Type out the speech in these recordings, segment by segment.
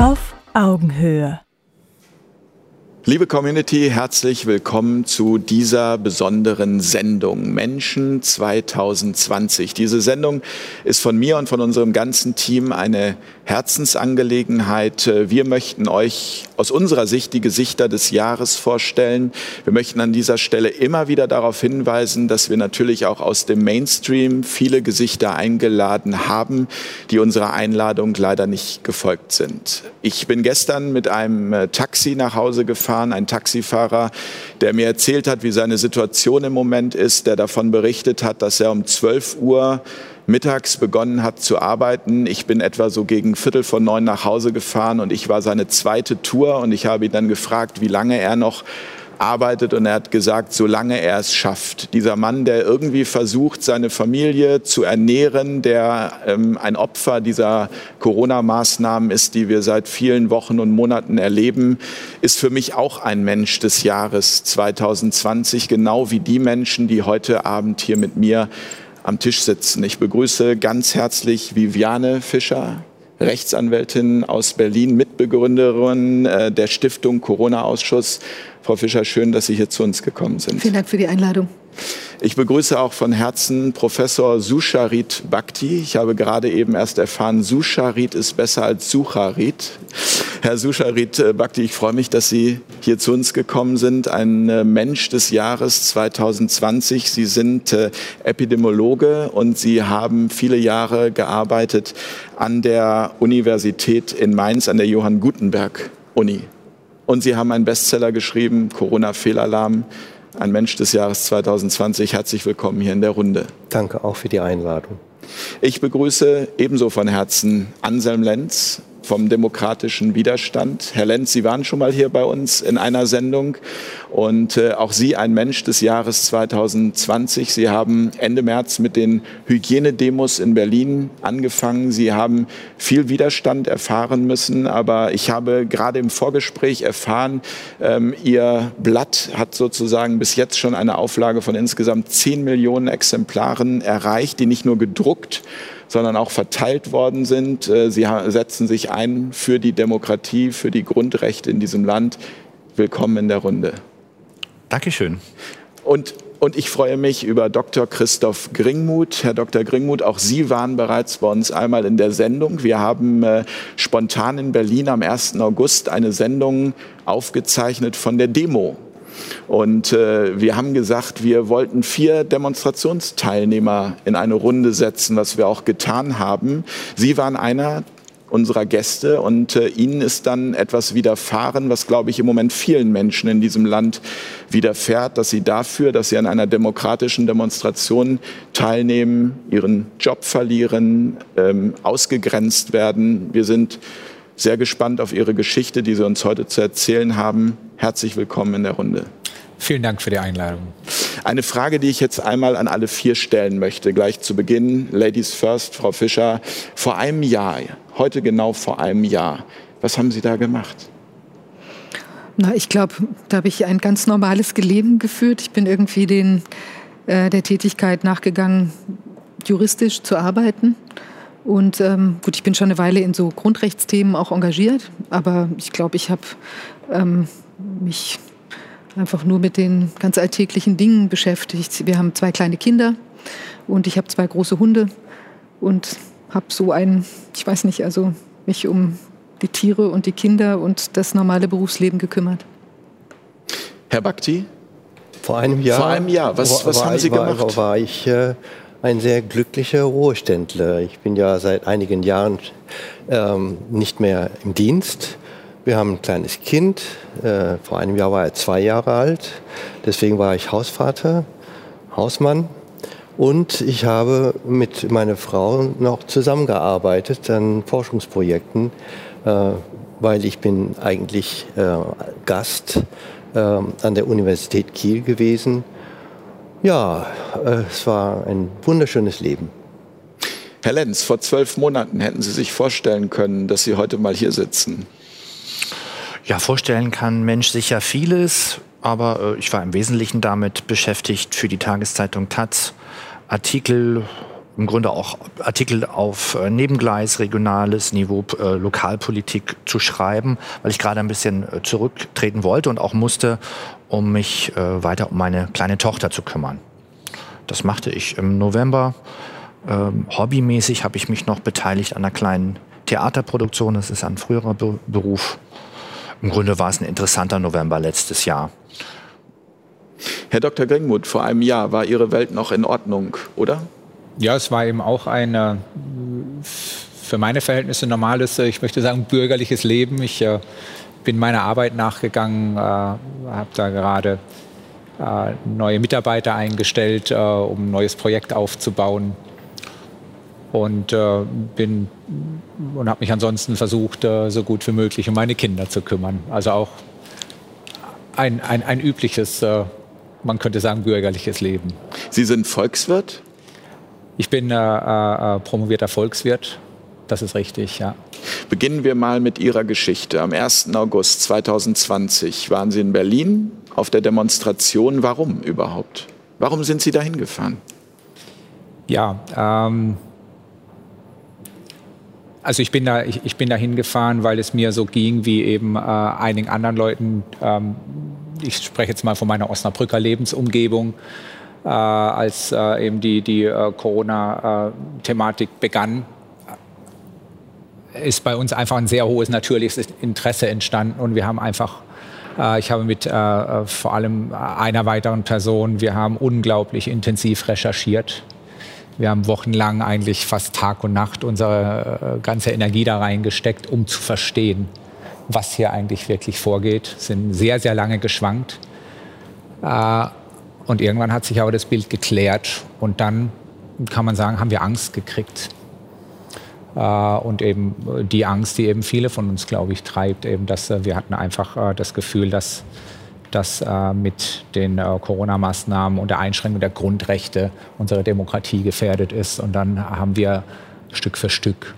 Auf Augenhöhe. Liebe Community, herzlich willkommen zu dieser besonderen Sendung Menschen 2020. Diese Sendung ist von mir und von unserem ganzen Team eine Herzensangelegenheit. Wir möchten euch aus unserer Sicht die Gesichter des Jahres vorstellen. Wir möchten an dieser Stelle immer wieder darauf hinweisen, dass wir natürlich auch aus dem Mainstream viele Gesichter eingeladen haben, die unserer Einladung leider nicht gefolgt sind. Ich bin gestern mit einem Taxi nach Hause gefahren gefahren, ein Taxifahrer, der mir erzählt hat, wie seine Situation im Moment ist, der davon berichtet hat, dass er um 12 Uhr mittags begonnen hat zu arbeiten. Ich bin etwa so gegen Viertel von neun nach Hause gefahren und ich war seine zweite Tour und ich habe ihn dann gefragt, wie lange er noch arbeitet und er hat gesagt, solange er es schafft. Dieser Mann, der irgendwie versucht, seine Familie zu ernähren, der ähm, ein Opfer dieser Corona-Maßnahmen ist, die wir seit vielen Wochen und Monaten erleben, ist für mich auch ein Mensch des Jahres 2020, genau wie die Menschen, die heute Abend hier mit mir am Tisch sitzen. Ich begrüße ganz herzlich Viviane Fischer. Rechtsanwältin aus Berlin, Mitbegründerin äh, der Stiftung Corona-Ausschuss. Frau Fischer, schön, dass Sie hier zu uns gekommen sind. Vielen Dank für die Einladung. Ich begrüße auch von Herzen Professor Susharit Bhakti. Ich habe gerade eben erst erfahren, Susharit ist besser als Sucharit. Herr Susharit äh, Bhakti, ich freue mich, dass Sie hier zu uns gekommen sind. Ein äh, Mensch des Jahres 2020. Sie sind äh, Epidemiologe und Sie haben viele Jahre gearbeitet an der Universität in Mainz, an der Johann Gutenberg Uni. Und Sie haben einen Bestseller geschrieben, Corona-Fehlalarm ein Mensch des Jahres 2020. Herzlich willkommen hier in der Runde. Danke auch für die Einladung. Ich begrüße ebenso von Herzen Anselm Lenz, vom demokratischen Widerstand. Herr Lenz, Sie waren schon mal hier bei uns in einer Sendung und äh, auch Sie ein Mensch des Jahres 2020. Sie haben Ende März mit den Hygienedemos in Berlin angefangen. Sie haben viel Widerstand erfahren müssen, aber ich habe gerade im Vorgespräch erfahren, ähm, Ihr Blatt hat sozusagen bis jetzt schon eine Auflage von insgesamt 10 Millionen Exemplaren erreicht, die nicht nur gedruckt, sondern auch verteilt worden sind. Äh, sie setzen sich ein für die Demokratie, für die Grundrechte in diesem Land. Willkommen in der Runde. Dankeschön. Und und ich freue mich über Dr. Christoph Gringmuth. Herr Dr. Gringmuth, auch Sie waren bereits bei uns einmal in der Sendung. Wir haben äh, spontan in Berlin am 1. August eine Sendung aufgezeichnet von der Demo und äh, wir haben gesagt, wir wollten vier Demonstrationsteilnehmer in eine Runde setzen, was wir auch getan haben. Sie waren einer unserer Gäste und äh, ihnen ist dann etwas widerfahren, was, glaube ich, im Moment vielen Menschen in diesem Land widerfährt, dass sie dafür, dass sie an einer demokratischen Demonstration teilnehmen, ihren Job verlieren, ähm, ausgegrenzt werden. Wir sind sehr gespannt auf Ihre Geschichte, die Sie uns heute zu erzählen haben. Herzlich willkommen in der Runde. Vielen Dank für die Einladung. Eine Frage, die ich jetzt einmal an alle vier stellen möchte, gleich zu Beginn. Ladies first, Frau Fischer. Vor einem Jahr, heute genau vor einem Jahr, was haben Sie da gemacht? Na, ich glaube, da habe ich ein ganz normales Leben geführt. Ich bin irgendwie den, äh, der Tätigkeit nachgegangen, juristisch zu arbeiten und ähm, gut, ich bin schon eine Weile in so Grundrechtsthemen auch engagiert, aber ich glaube, ich habe ähm, mich einfach nur mit den ganz alltäglichen Dingen beschäftigt. Wir haben zwei kleine Kinder und ich habe zwei große Hunde und habe so ein, ich weiß nicht, also mich um die Tiere und die Kinder und das normale Berufsleben gekümmert. Herr Bhakti? Vor einem Jahr. Vor einem Jahr. Was, was haben Sie gemacht? War, war ich äh, ein sehr glücklicher Ruheständler. Ich bin ja seit einigen Jahren ähm, nicht mehr im Dienst. Wir haben ein kleines Kind. Äh, vor einem Jahr war er zwei Jahre alt. Deswegen war ich Hausvater, Hausmann. Und ich habe mit meiner Frau noch zusammengearbeitet an Forschungsprojekten, äh, weil ich bin eigentlich äh, Gast äh, an der Universität Kiel gewesen ja, äh, es war ein wunderschönes Leben. Herr Lenz, vor zwölf Monaten hätten Sie sich vorstellen können, dass Sie heute mal hier sitzen. Ja, vorstellen kann Mensch sicher vieles, aber äh, ich war im Wesentlichen damit beschäftigt, für die Tageszeitung Taz Artikel im Grunde auch Artikel auf äh, Nebengleis, regionales Niveau, äh, Lokalpolitik zu schreiben, weil ich gerade ein bisschen äh, zurücktreten wollte und auch musste, um mich äh, weiter um meine kleine Tochter zu kümmern. Das machte ich im November. Ähm, hobbymäßig habe ich mich noch beteiligt an einer kleinen Theaterproduktion. Das ist ein früherer Be Beruf. Im Grunde war es ein interessanter November letztes Jahr. Herr Dr. Gringmuth, vor einem Jahr war Ihre Welt noch in Ordnung, oder? Ja, es war eben auch ein äh, für meine Verhältnisse normales, äh, ich möchte sagen, bürgerliches Leben. Ich äh, bin meiner Arbeit nachgegangen, äh, habe da gerade äh, neue Mitarbeiter eingestellt, äh, um ein neues Projekt aufzubauen und bin und habe mich ansonsten versucht, so gut wie möglich um meine Kinder zu kümmern. Also auch ein, ein, ein übliches, man könnte sagen, bürgerliches Leben. Sie sind Volkswirt? Ich bin äh, äh, promovierter Volkswirt. Das ist richtig, ja. Beginnen wir mal mit Ihrer Geschichte. Am 1. August 2020 waren Sie in Berlin auf der Demonstration. Warum überhaupt? Warum sind Sie dahin gefahren? Ja, ähm, also ich bin da, ich, ich, bin da hingefahren, weil es mir so ging wie eben äh, einigen anderen Leuten. Ähm, ich spreche jetzt mal von meiner Osnabrücker Lebensumgebung äh, als äh, eben die, die äh, Corona-Thematik begann, ist bei uns einfach ein sehr hohes natürliches Interesse entstanden und wir haben einfach ich habe mit äh, vor allem einer weiteren Person, wir haben unglaublich intensiv recherchiert. Wir haben wochenlang eigentlich fast Tag und Nacht unsere äh, ganze Energie da reingesteckt, um zu verstehen, was hier eigentlich wirklich vorgeht. Sind sehr, sehr lange geschwankt. Äh, und irgendwann hat sich aber das Bild geklärt und dann kann man sagen, haben wir Angst gekriegt. Äh, und eben die Angst, die eben viele von uns, glaube ich, treibt, eben, dass äh, wir hatten einfach äh, das Gefühl, dass, dass mit den Corona-Maßnahmen und der Einschränkung der Grundrechte unsere Demokratie gefährdet ist. Und dann haben wir Stück für Stück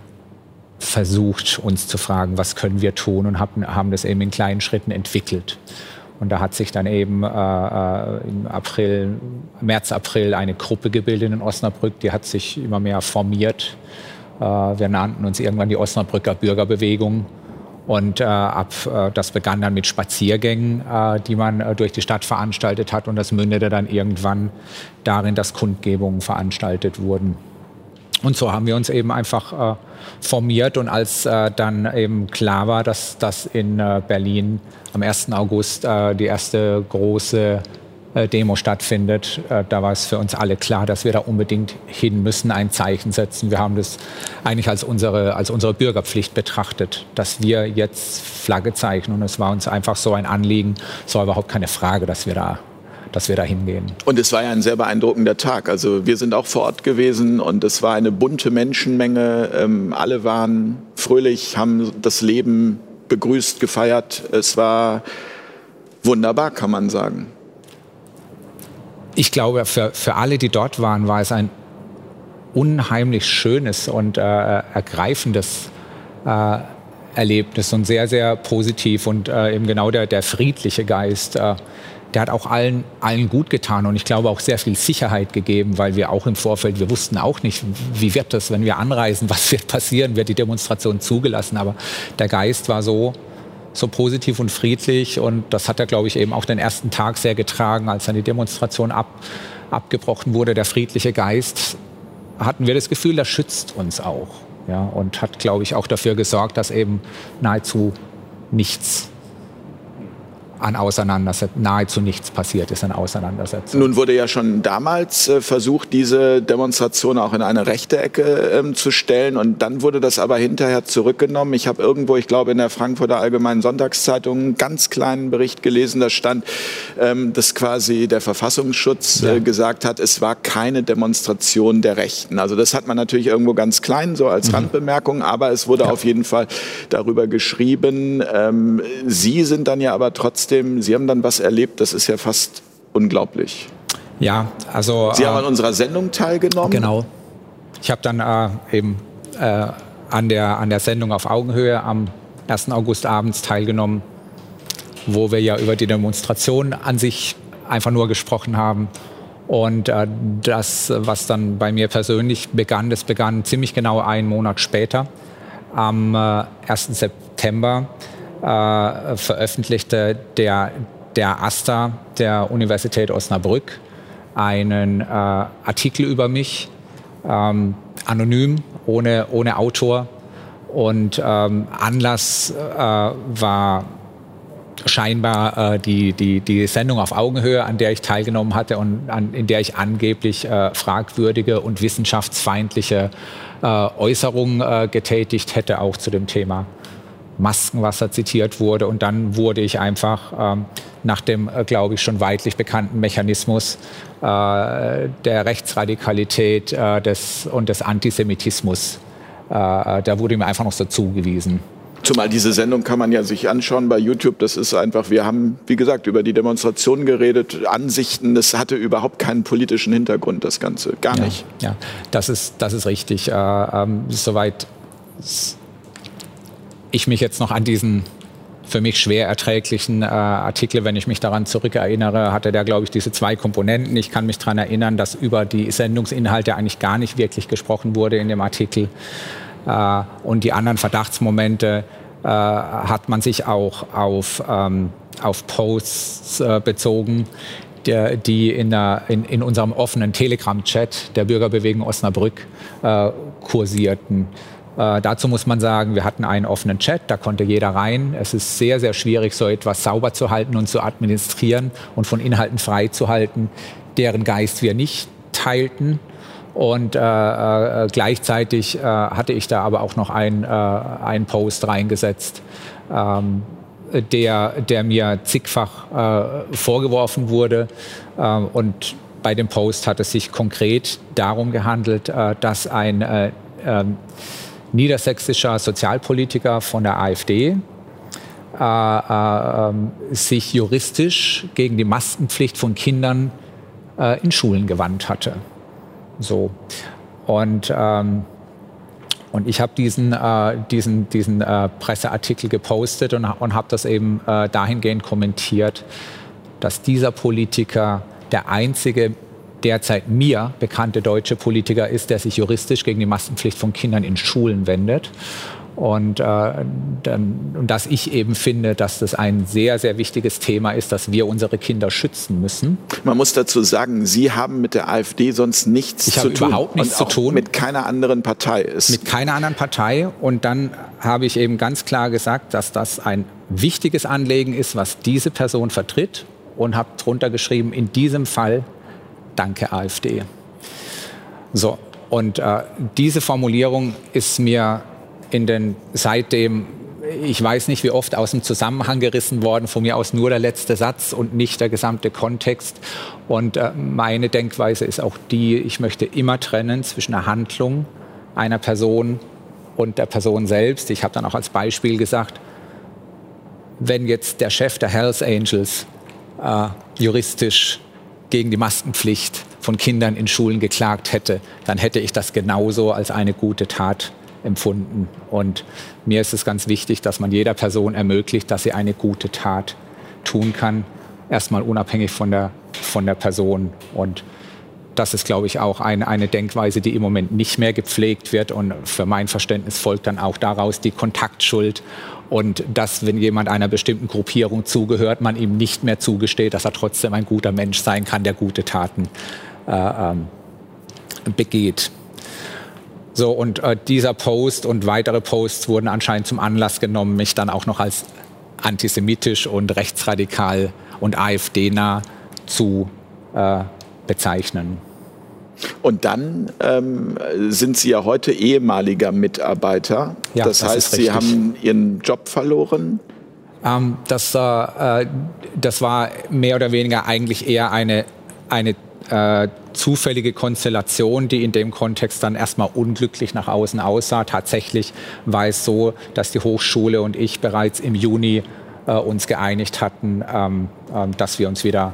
versucht, uns zu fragen, was können wir tun und haben das eben in kleinen Schritten entwickelt. Und da hat sich dann eben äh, äh, im April, März, April eine Gruppe gebildet in Osnabrück, die hat sich immer mehr formiert. Äh, wir nannten uns irgendwann die Osnabrücker Bürgerbewegung. Und äh, ab, äh, das begann dann mit Spaziergängen, äh, die man äh, durch die Stadt veranstaltet hat. Und das mündete dann irgendwann darin, dass Kundgebungen veranstaltet wurden. Und so haben wir uns eben einfach formiert. Und als dann eben klar war, dass das in Berlin am 1. August die erste große Demo stattfindet, äh, da war es für uns alle klar, dass wir da unbedingt hin müssen, ein Zeichen setzen. Wir haben das eigentlich als unsere, als unsere Bürgerpflicht betrachtet, dass wir jetzt Flagge zeichnen. Und es war uns einfach so ein Anliegen, es war überhaupt keine Frage, dass wir da dass wir da hingehen. Und es war ja ein sehr beeindruckender Tag. Also wir sind auch vor Ort gewesen und es war eine bunte Menschenmenge. Ähm, alle waren fröhlich, haben das Leben begrüßt, gefeiert. Es war wunderbar, kann man sagen. Ich glaube, für, für alle, die dort waren, war es ein unheimlich schönes und äh, ergreifendes äh, Erlebnis und sehr, sehr positiv und äh, eben genau der, der friedliche Geist, äh, der hat auch allen, allen gut getan und ich glaube auch sehr viel Sicherheit gegeben, weil wir auch im Vorfeld, wir wussten auch nicht, wie wird das, wenn wir anreisen, was wird passieren, wird die Demonstration zugelassen, aber der Geist war so, so positiv und friedlich und das hat er, glaube ich, eben auch den ersten Tag sehr getragen, als dann die Demonstration ab, abgebrochen wurde, der friedliche Geist, hatten wir das Gefühl, das schützt uns auch. Ja, und hat, glaube ich, auch dafür gesorgt, dass eben nahezu nichts an Auseinandersetzungen, nahezu nichts passiert ist an Auseinandersetzungen. Nun wurde ja schon damals äh, versucht, diese Demonstration auch in eine rechte Ecke ähm, zu stellen und dann wurde das aber hinterher zurückgenommen. Ich habe irgendwo, ich glaube in der Frankfurter Allgemeinen Sonntagszeitung einen ganz kleinen Bericht gelesen, da stand, ähm, dass quasi der Verfassungsschutz äh, ja. gesagt hat, es war keine Demonstration der Rechten. Also das hat man natürlich irgendwo ganz klein so als mhm. Randbemerkung, aber es wurde ja. auf jeden Fall darüber geschrieben. Ähm, Sie sind dann ja aber trotzdem trotzdem, Sie haben dann was erlebt, das ist ja fast unglaublich. Ja, also. Sie äh, haben an unserer Sendung teilgenommen. Genau. Ich habe dann äh, eben äh, an, der, an der Sendung auf Augenhöhe am 1. August abends teilgenommen, wo wir ja über die Demonstration an sich einfach nur gesprochen haben Und äh, das, was dann bei mir persönlich begann, das begann ziemlich genau einen Monat später. Am äh, 1. September äh, veröffentlichte der, der AStA der Universität Osnabrück einen äh, Artikel über mich, ähm, anonym, ohne, ohne Autor. Und ähm, Anlass äh, war scheinbar äh, die, die, die Sendung auf Augenhöhe, an der ich teilgenommen hatte und an, in der ich angeblich äh, fragwürdige und wissenschaftsfeindliche äh, Äußerungen äh, getätigt hätte, auch zu dem Thema Maskenwasser zitiert wurde. Und dann wurde ich einfach ähm, nach dem, äh, glaube ich, schon weitlich bekannten Mechanismus äh, der Rechtsradikalität des, und des Antisemitismus, da wurde mir einfach noch so zugewiesen. Zumal diese Sendung kann man ja sich anschauen bei YouTube. Das ist einfach, wir haben, wie gesagt, über die Demonstrationen geredet, Ansichten. Das hatte überhaupt keinen politischen Hintergrund, das Ganze. Gar nicht. Ja, das ist, das ist richtig. Äh, ähm, soweit ich mich jetzt noch an diesen für mich schwer erträglichen äh, Artikel, wenn ich mich daran zurückerinnere, hatte der, glaube ich, diese zwei Komponenten. Ich kann mich daran erinnern, dass über die Sendungsinhalte eigentlich gar nicht wirklich gesprochen wurde in dem Artikel. Äh, und die anderen Verdachtsmomente äh, hat man sich auch auf, ähm, auf Posts äh, bezogen, der, die in, der, in, in, unserem offenen Telegram-Chat der Bürgerbewegung Osnabrück äh, kursierten. Äh, dazu muss man sagen, wir hatten einen offenen Chat, da konnte jeder rein. Es ist sehr, sehr schwierig, so etwas sauber zu halten und zu administrieren und von Inhalten frei zu halten, deren Geist wir nicht teilten. Und äh, äh, gleichzeitig äh, hatte ich da aber auch noch ein, äh, einen Post reingesetzt, ähm, der, der mir zigfach äh, vorgeworfen wurde. Ähm, und bei dem Post hat es sich konkret darum gehandelt, äh, dass ein ähm, niedersächsischer Sozialpolitiker von der AfD ähm, sich juristisch gegen die Maskenpflicht von Kindern in Schulen gewandt hatte. So. Und, ähm, und ich habe diesen, äh, diesen, diesen äh, Presseartikel gepostet und, und habe das eben äh, dahingehend kommentiert, dass dieser Politiker der einzige derzeit mir bekannte deutsche Politiker ist, der sich juristisch gegen die Maskenpflicht von Kindern in Schulen wendet. Und, äh, dann, und dass ich eben finde, dass das ein sehr, sehr wichtiges Thema ist, dass wir unsere Kinder schützen müssen. Man muss dazu sagen, Sie haben mit der AfD sonst nichts ich zu tun. überhaupt nichts zu tun. Mit keiner anderen Partei ist. Mit keiner anderen Partei. Und dann habe ich eben ganz klar gesagt, dass das ein wichtiges Anliegen ist, was diese Person vertritt. Und habe drunter geschrieben, in diesem Fall danke AfD. So, und äh, diese Formulierung ist mir in den seitdem ich weiß nicht, wie oft aus dem Zusammenhang gerissen worden, von mir aus nur der letzte Satz und nicht der gesamte Kontext. Und äh, meine Denkweise ist auch die, ich möchte immer trennen zwischen der Handlung einer Person und der Person selbst. Ich habe dann auch als Beispiel gesagt, wenn jetzt der Chef der Hells Angels äh, juristisch gegen die Maskenpflicht von Kindern in Schulen geklagt hätte, dann hätte ich das genauso als eine gute Tat empfunden. Und mir ist es ganz wichtig, dass man jeder Person ermöglicht, dass sie eine gute Tat tun kann, erstmal unabhängig von der, von der Person. Und das ist, glaube ich, auch eine, eine Denkweise, die im Moment nicht mehr gepflegt wird. Und für mein Verständnis folgt dann auch daraus die Kontaktschuld. Und dass, wenn jemand einer bestimmten Gruppierung zugehört, man ihm nicht mehr zugesteht, dass er trotzdem ein guter Mensch sein kann, der gute Taten äh, ähm, begeht. So, und äh, dieser Post und weitere Posts wurden anscheinend zum Anlass genommen, mich dann auch noch als antisemitisch und rechtsradikal und AfD-nah zu äh, bezeichnen. Und dann ähm, sind Sie ja heute ehemaliger Mitarbeiter. Ja, das, das heißt, Sie haben Ihren Job verloren. Ähm, das, äh, das war mehr oder weniger eigentlich eher eine, eine äh, zufällige Konstellation, die in dem Kontext dann erstmal unglücklich nach außen aussah. Tatsächlich war es so, dass die Hochschule und ich bereits im Juni äh, uns geeinigt hatten, ähm, äh, dass wir uns wieder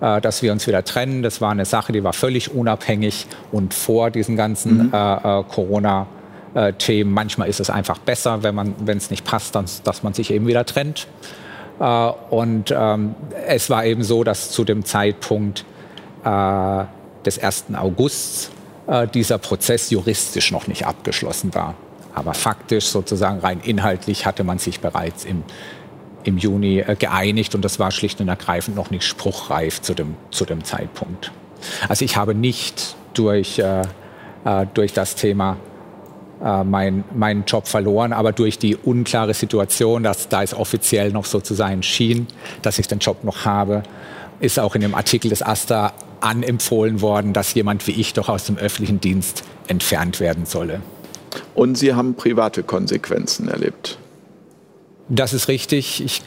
dass wir uns wieder trennen. Das war eine Sache, die war völlig unabhängig und vor diesen ganzen mhm. Äh, äh, Corona Themen. Manchmal ist es einfach besser, wenn man, wenn es nicht passt, dann, dass man sich eben wieder trennt. und ähm, es war eben so, dass zu dem Zeitpunkt äh, des 1. Augusts äh, dieser Prozess juristisch noch nicht abgeschlossen war. Aber faktisch, sozusagen rein inhaltlich, hatte man sich bereits im, im Juni äh, geeinigt und das war schlicht und ergreifend noch nicht spruchreif zu dem, zu dem Zeitpunkt. Also ich habe nicht durch, äh, äh durch das Thema äh, mein, meinen Job verloren, aber durch die unklare Situation, dass da es offiziell noch so zu sein schien, dass ich den Job noch habe, ist auch in dem Artikel des AStA anempfohlen worden, dass jemand wie ich doch aus dem öffentlichen Dienst entfernt werden solle. Und Sie haben private Konsequenzen erlebt. Das ist richtig. Ich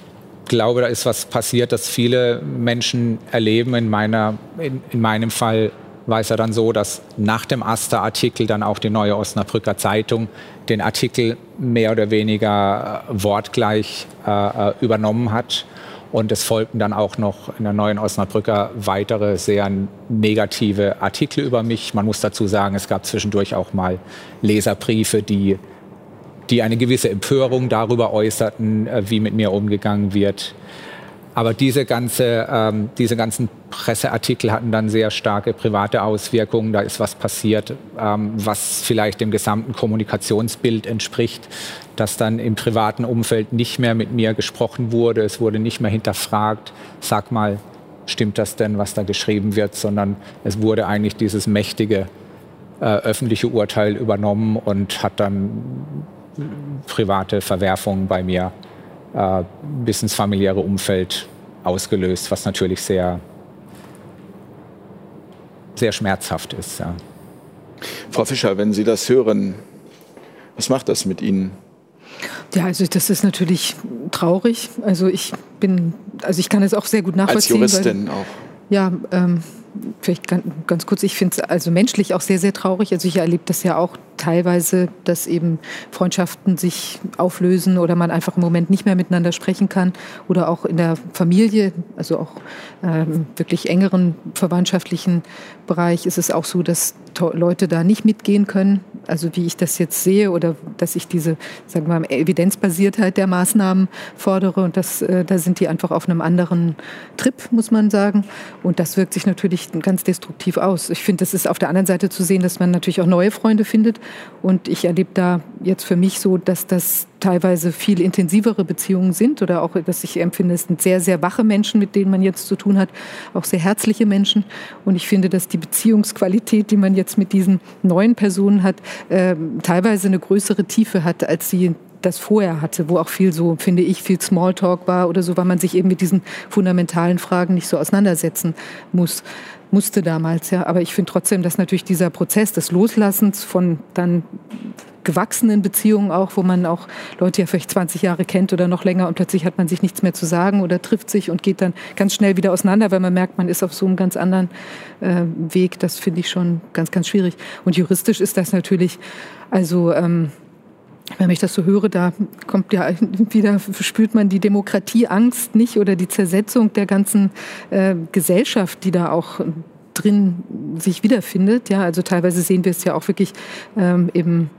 glaube, da ist was passiert, das viele Menschen erleben. In, meiner, in, in meinem Fall war es ja dann so, dass nach dem Asta-Artikel dann auch die neue Osnabrücker Zeitung den Artikel mehr oder weniger äh, wortgleich äh, äh, übernommen hat. Und es folgten dann auch noch in der neuen Osnabrücker weitere sehr negative Artikel über mich. Man muss dazu sagen, es gab zwischendurch auch mal Leserbriefe, die, die eine gewisse Empörung darüber äußerten, äh, wie mit mir umgegangen wird. Aber diese, ganze, ähm, diese ganzen Presseartikel hatten dann sehr starke private Auswirkungen. Da ist was passiert, ähm, was vielleicht dem gesamten Kommunikationsbild entspricht, dass dann im privaten Umfeld nicht mehr mit mir gesprochen wurde. Es wurde nicht mehr hinterfragt, sag mal, stimmt das denn, was da geschrieben wird, sondern es wurde eigentlich dieses mächtige äh, öffentliche Urteil übernommen und hat dann private Verwerfungen bei mir äh, bis ins familiäre Umfeld ausgelöst, was natürlich sehr, sehr schmerzhaft ist. Ja. Frau Fischer, wenn Sie das hören, was macht das mit Ihnen? Ja, also das ist natürlich traurig. Also ich bin, also ich kann es auch sehr gut nachvollziehen. Als Juristin weil, auch. Ja, ähm, vielleicht ganz, ganz kurz, ich finde es also menschlich auch sehr, sehr traurig. Also ich erlebe das ja auch teilweise, dass eben Freundschaften sich auflösen oder man einfach im Moment nicht mehr miteinander sprechen kann oder auch in der Familie, also auch ähm, wirklich engeren verwandtschaftlichen Bereich ist es auch so, dass Leute da nicht mitgehen können. Also wie ich das jetzt sehe oder dass ich diese, sagen wir mal, Evidenzbasiertheit der Maßnahmen fordere und das, äh, da sind die einfach auf einem anderen Trip, muss man sagen. Und das wirkt sich natürlich ganz destruktiv aus. Ich finde, das ist auf der anderen Seite zu sehen, dass man natürlich auch neue Freunde findet und ich erlebe da jetzt für mich so, dass das teilweise viel intensivere Beziehungen sind oder auch, dass ich empfinde, es sind sehr, sehr wache Menschen, mit denen man jetzt zu tun hat, auch sehr herzliche Menschen. Und ich finde, dass die Beziehungsqualität, die man jetzt mit diesen neuen Personen hat, äh, teilweise eine größere Tiefe hat, als sie das vorher hatte, wo auch viel so, finde ich, viel Smalltalk war oder so, weil man sich eben mit diesen fundamentalen Fragen nicht so auseinandersetzen muss musste damals, ja. Aber ich finde trotzdem, dass natürlich dieser Prozess des Loslassens von dann gewachsenen Beziehungen auch, wo man auch Leute ja vielleicht 20 Jahre kennt oder noch länger und plötzlich hat man sich nichts mehr zu sagen oder trifft sich und geht dann ganz schnell wieder auseinander, weil man merkt, man ist auf so einem ganz anderen äh, Weg. Das finde ich schon ganz, ganz schwierig. Und juristisch ist das natürlich, also ähm, wenn ich das so höre, da kommt ja wieder, spürt man die Demokratieangst nicht oder die Zersetzung der ganzen äh, Gesellschaft, die da auch drin sich wiederfindet. Ja, also teilweise sehen wir es ja auch wirklich ähm, eben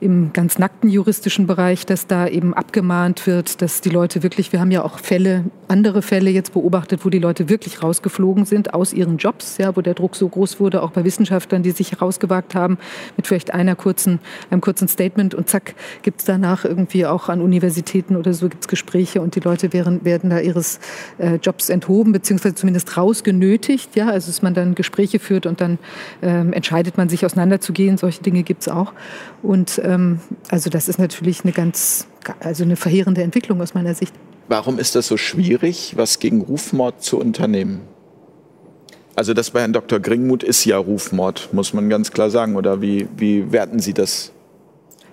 im ganz nackten juristischen Bereich, dass da eben abgemahnt wird, dass die Leute wirklich, wir haben ja auch Fälle, andere Fälle jetzt beobachtet, wo die Leute wirklich rausgeflogen sind aus ihren Jobs, ja, wo der Druck so groß wurde, auch bei Wissenschaftlern, die sich rausgewagt haben, mit vielleicht einer kurzen, einem kurzen Statement und zack, gibt es danach irgendwie auch an Universitäten oder so gibt's Gespräche und die Leute werden, werden da ihres äh, Jobs enthoben, beziehungsweise zumindest rausgenötigt, ja, also dass man dann Gespräche führt und dann ähm, entscheidet man sich auseinanderzugehen, solche Dinge gibt's auch und ähm, also das ist natürlich eine ganz, also eine verheerende Entwicklung aus meiner Sicht. Warum ist das so schwierig, was gegen Rufmord zu unternehmen? Also das bei Herrn Dr. Gringmuth ist ja Rufmord, muss man ganz klar sagen. Oder wie, wie werten Sie das?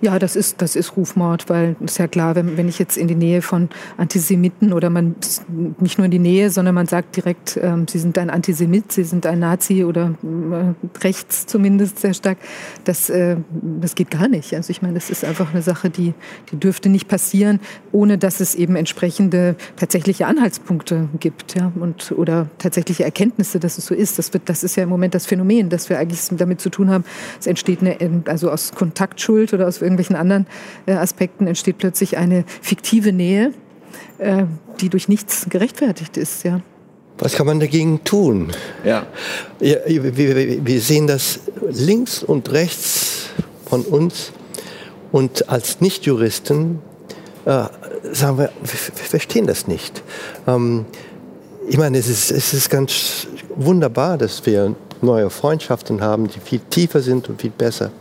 Ja, das ist, das ist Rufmord, weil ist ja klar, wenn, wenn ich jetzt in die Nähe von Antisemiten oder man nicht nur in die Nähe, sondern man sagt direkt, ähm, sie sind ein Antisemit, sie sind ein Nazi oder äh, rechts zumindest sehr stark, das, äh, das geht gar nicht. Also ich meine, das ist einfach eine Sache, die, die dürfte nicht passieren, ohne dass es eben entsprechende tatsächliche Anhaltspunkte gibt ja, und, oder tatsächliche Erkenntnisse, dass es so ist. Das, wird, das ist ja im Moment das Phänomen, dass wir eigentlich damit zu tun haben, es entsteht eine, also aus Kontaktschuld oder aus irgendwelchen anderen äh, Aspekten entsteht plötzlich eine fiktive Nähe, äh, die durch nichts gerechtfertigt ist. Ja. Was kann man dagegen tun? Ja. ja wir, wir, sehen das links und rechts von uns und als Nichtjuristen äh, sagen wir, wir, verstehen das nicht. Ähm, ich meine, es ist, es ist ganz wunderbar, dass wir neue Freundschaften haben, die viel tiefer sind und viel besser.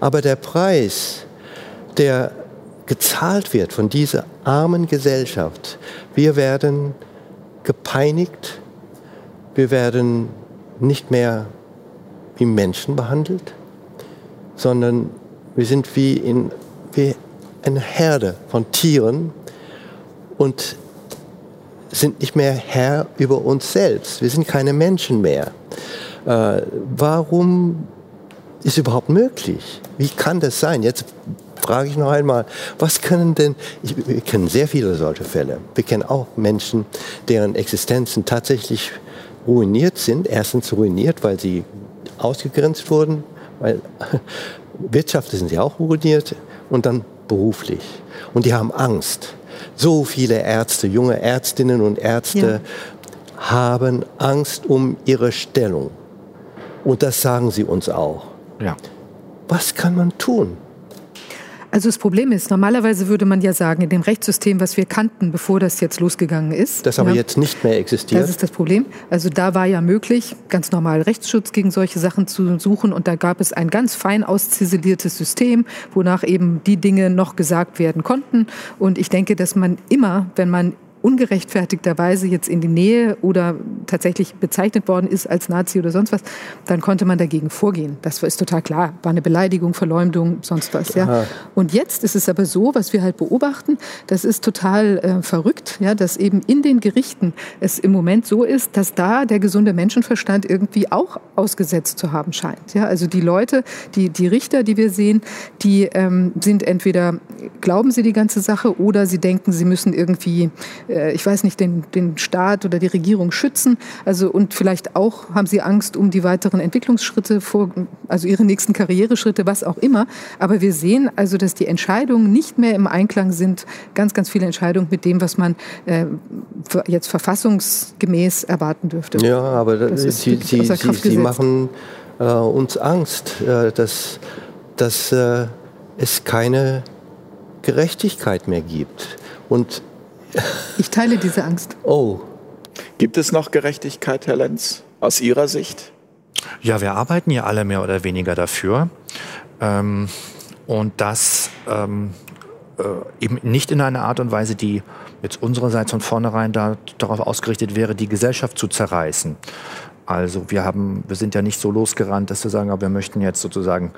Aber der Preis, der gezahlt wird von dieser armen Gesellschaft, wir werden gepeinigt, wir werden nicht mehr wie Menschen behandelt, sondern wir sind wie, in, wie eine Herde von Tieren und sind nicht mehr Herr über uns selbst. Wir sind keine Menschen mehr. Äh, warum ist überhaupt möglich? Wie kann das sein? Jetzt frage ich noch einmal, was können denn, ich, wir kennen sehr viele solche Fälle. Wir kennen auch Menschen, deren Existenzen tatsächlich ruiniert sind. Erstens ruiniert, weil sie ausgegrenzt wurden, weil wirtschaftlich sind sie auch ruiniert und dann beruflich. Und die haben Angst. So viele Ärzte, junge Ärztinnen und Ärzte ja. haben Angst um ihre Stellung. Und das sagen sie uns auch. Ja. Was kann man tun? Also das Problem ist, normalerweise würde man ja sagen, in dem Rechtssystem, was wir kannten, bevor das jetzt losgegangen ist. Das aber ja, jetzt nicht mehr existiert. Das ist das Problem. Also da war ja möglich, ganz normal Rechtsschutz gegen solche Sachen zu suchen. Und da gab es ein ganz fein ausziseliertes System, wonach eben die Dinge noch gesagt werden konnten. Und ich denke, dass man immer, wenn man ungerechtfertigterweise jetzt in die Nähe oder tatsächlich bezeichnet worden ist als Nazi oder sonst was, dann konnte man dagegen vorgehen. Das ist total klar. War eine Beleidigung, Verleumdung, sonst was. Ja. Und jetzt ist es aber so, was wir halt beobachten, das ist total äh, verrückt, ja, dass eben in den Gerichten es im Moment so ist, dass da der gesunde Menschenverstand irgendwie auch ausgesetzt zu haben scheint. Ja. Also die Leute, die, die Richter, die wir sehen, die ähm, sind entweder, glauben sie die ganze Sache oder sie denken, sie müssen irgendwie äh, ich weiß nicht, den, den Staat oder die Regierung schützen. Also und vielleicht auch haben sie Angst um die weiteren Entwicklungsschritte, vor, also ihre nächsten Karriereschritte, was auch immer. Aber wir sehen also, dass die Entscheidungen nicht mehr im Einklang sind, ganz, ganz viele Entscheidungen mit dem, was man äh, jetzt verfassungsgemäß erwarten dürfte. Ja, aber das ist sie, sie, sie, sie machen äh, uns Angst, äh, dass, dass äh, es keine Gerechtigkeit mehr gibt. Und ich teile diese Angst. Oh. Gibt es noch Gerechtigkeit, Herr Lenz, aus Ihrer Sicht? Ja, wir arbeiten ja alle mehr oder weniger dafür. Ähm, und das ähm, äh, eben nicht in einer Art und Weise, die jetzt unsererseits von vornherein da, darauf ausgerichtet wäre, die Gesellschaft zu zerreißen. Also wir haben, wir sind ja nicht so losgerannt, dass wir sagen, aber wir möchten jetzt sozusagen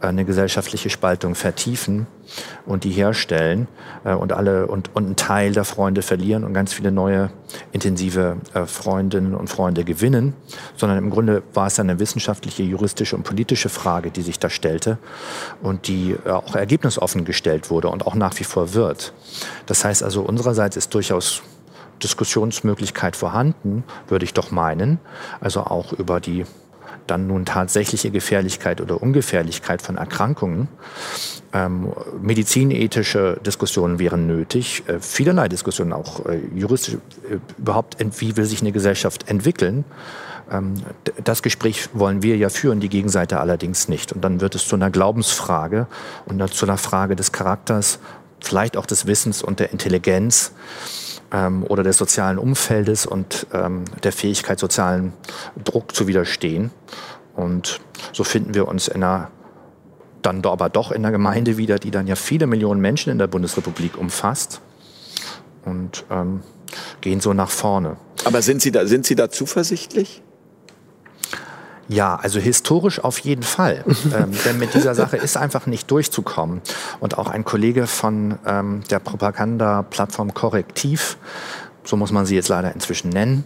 eine gesellschaftliche Spaltung vertiefen und die herstellen äh, und alle und, und einen Teil der Freunde verlieren und ganz viele neue intensive äh, Freundinnen und Freunde gewinnen, sondern im Grunde war es eine wissenschaftliche, juristische und politische Frage, die sich da stellte und die äh, auch ergebnisoffen gestellt wurde und auch nach wie vor wird. Das heißt also, unsererseits ist durchaus Diskussionsmöglichkeit vorhanden, würde ich doch meinen. Also auch über die dann nun tatsächliche Gefährlichkeit oder Ungefährlichkeit von Erkrankungen. Ähm, medizinethische Diskussionen wären nötig, äh, vielerlei Diskussionen, auch äh, juristisch, äh, überhaupt, wie will sich eine Gesellschaft entwickeln. Ähm, das Gespräch wollen wir ja führen, die Gegenseite allerdings nicht. Und dann wird es zu einer Glaubensfrage und zu einer Frage des Charakters, vielleicht auch des Wissens und der Intelligenz ähm, oder des sozialen Umfeldes und ähm, der Fähigkeit, sozialen Druck zu widerstehen. Und so finden wir uns in einer dann aber doch in einer Gemeinde wieder, die dann ja viele Millionen Menschen in der Bundesrepublik umfasst und ähm, gehen so nach vorne. Aber sind Sie da, sind Sie da zuversichtlich? Ja, also historisch auf jeden Fall. ähm, denn mit dieser Sache ist einfach nicht durchzukommen. Und auch ein Kollege von ähm, der Propaganda-Plattform Korrektiv, so muss man sie jetzt leider inzwischen nennen,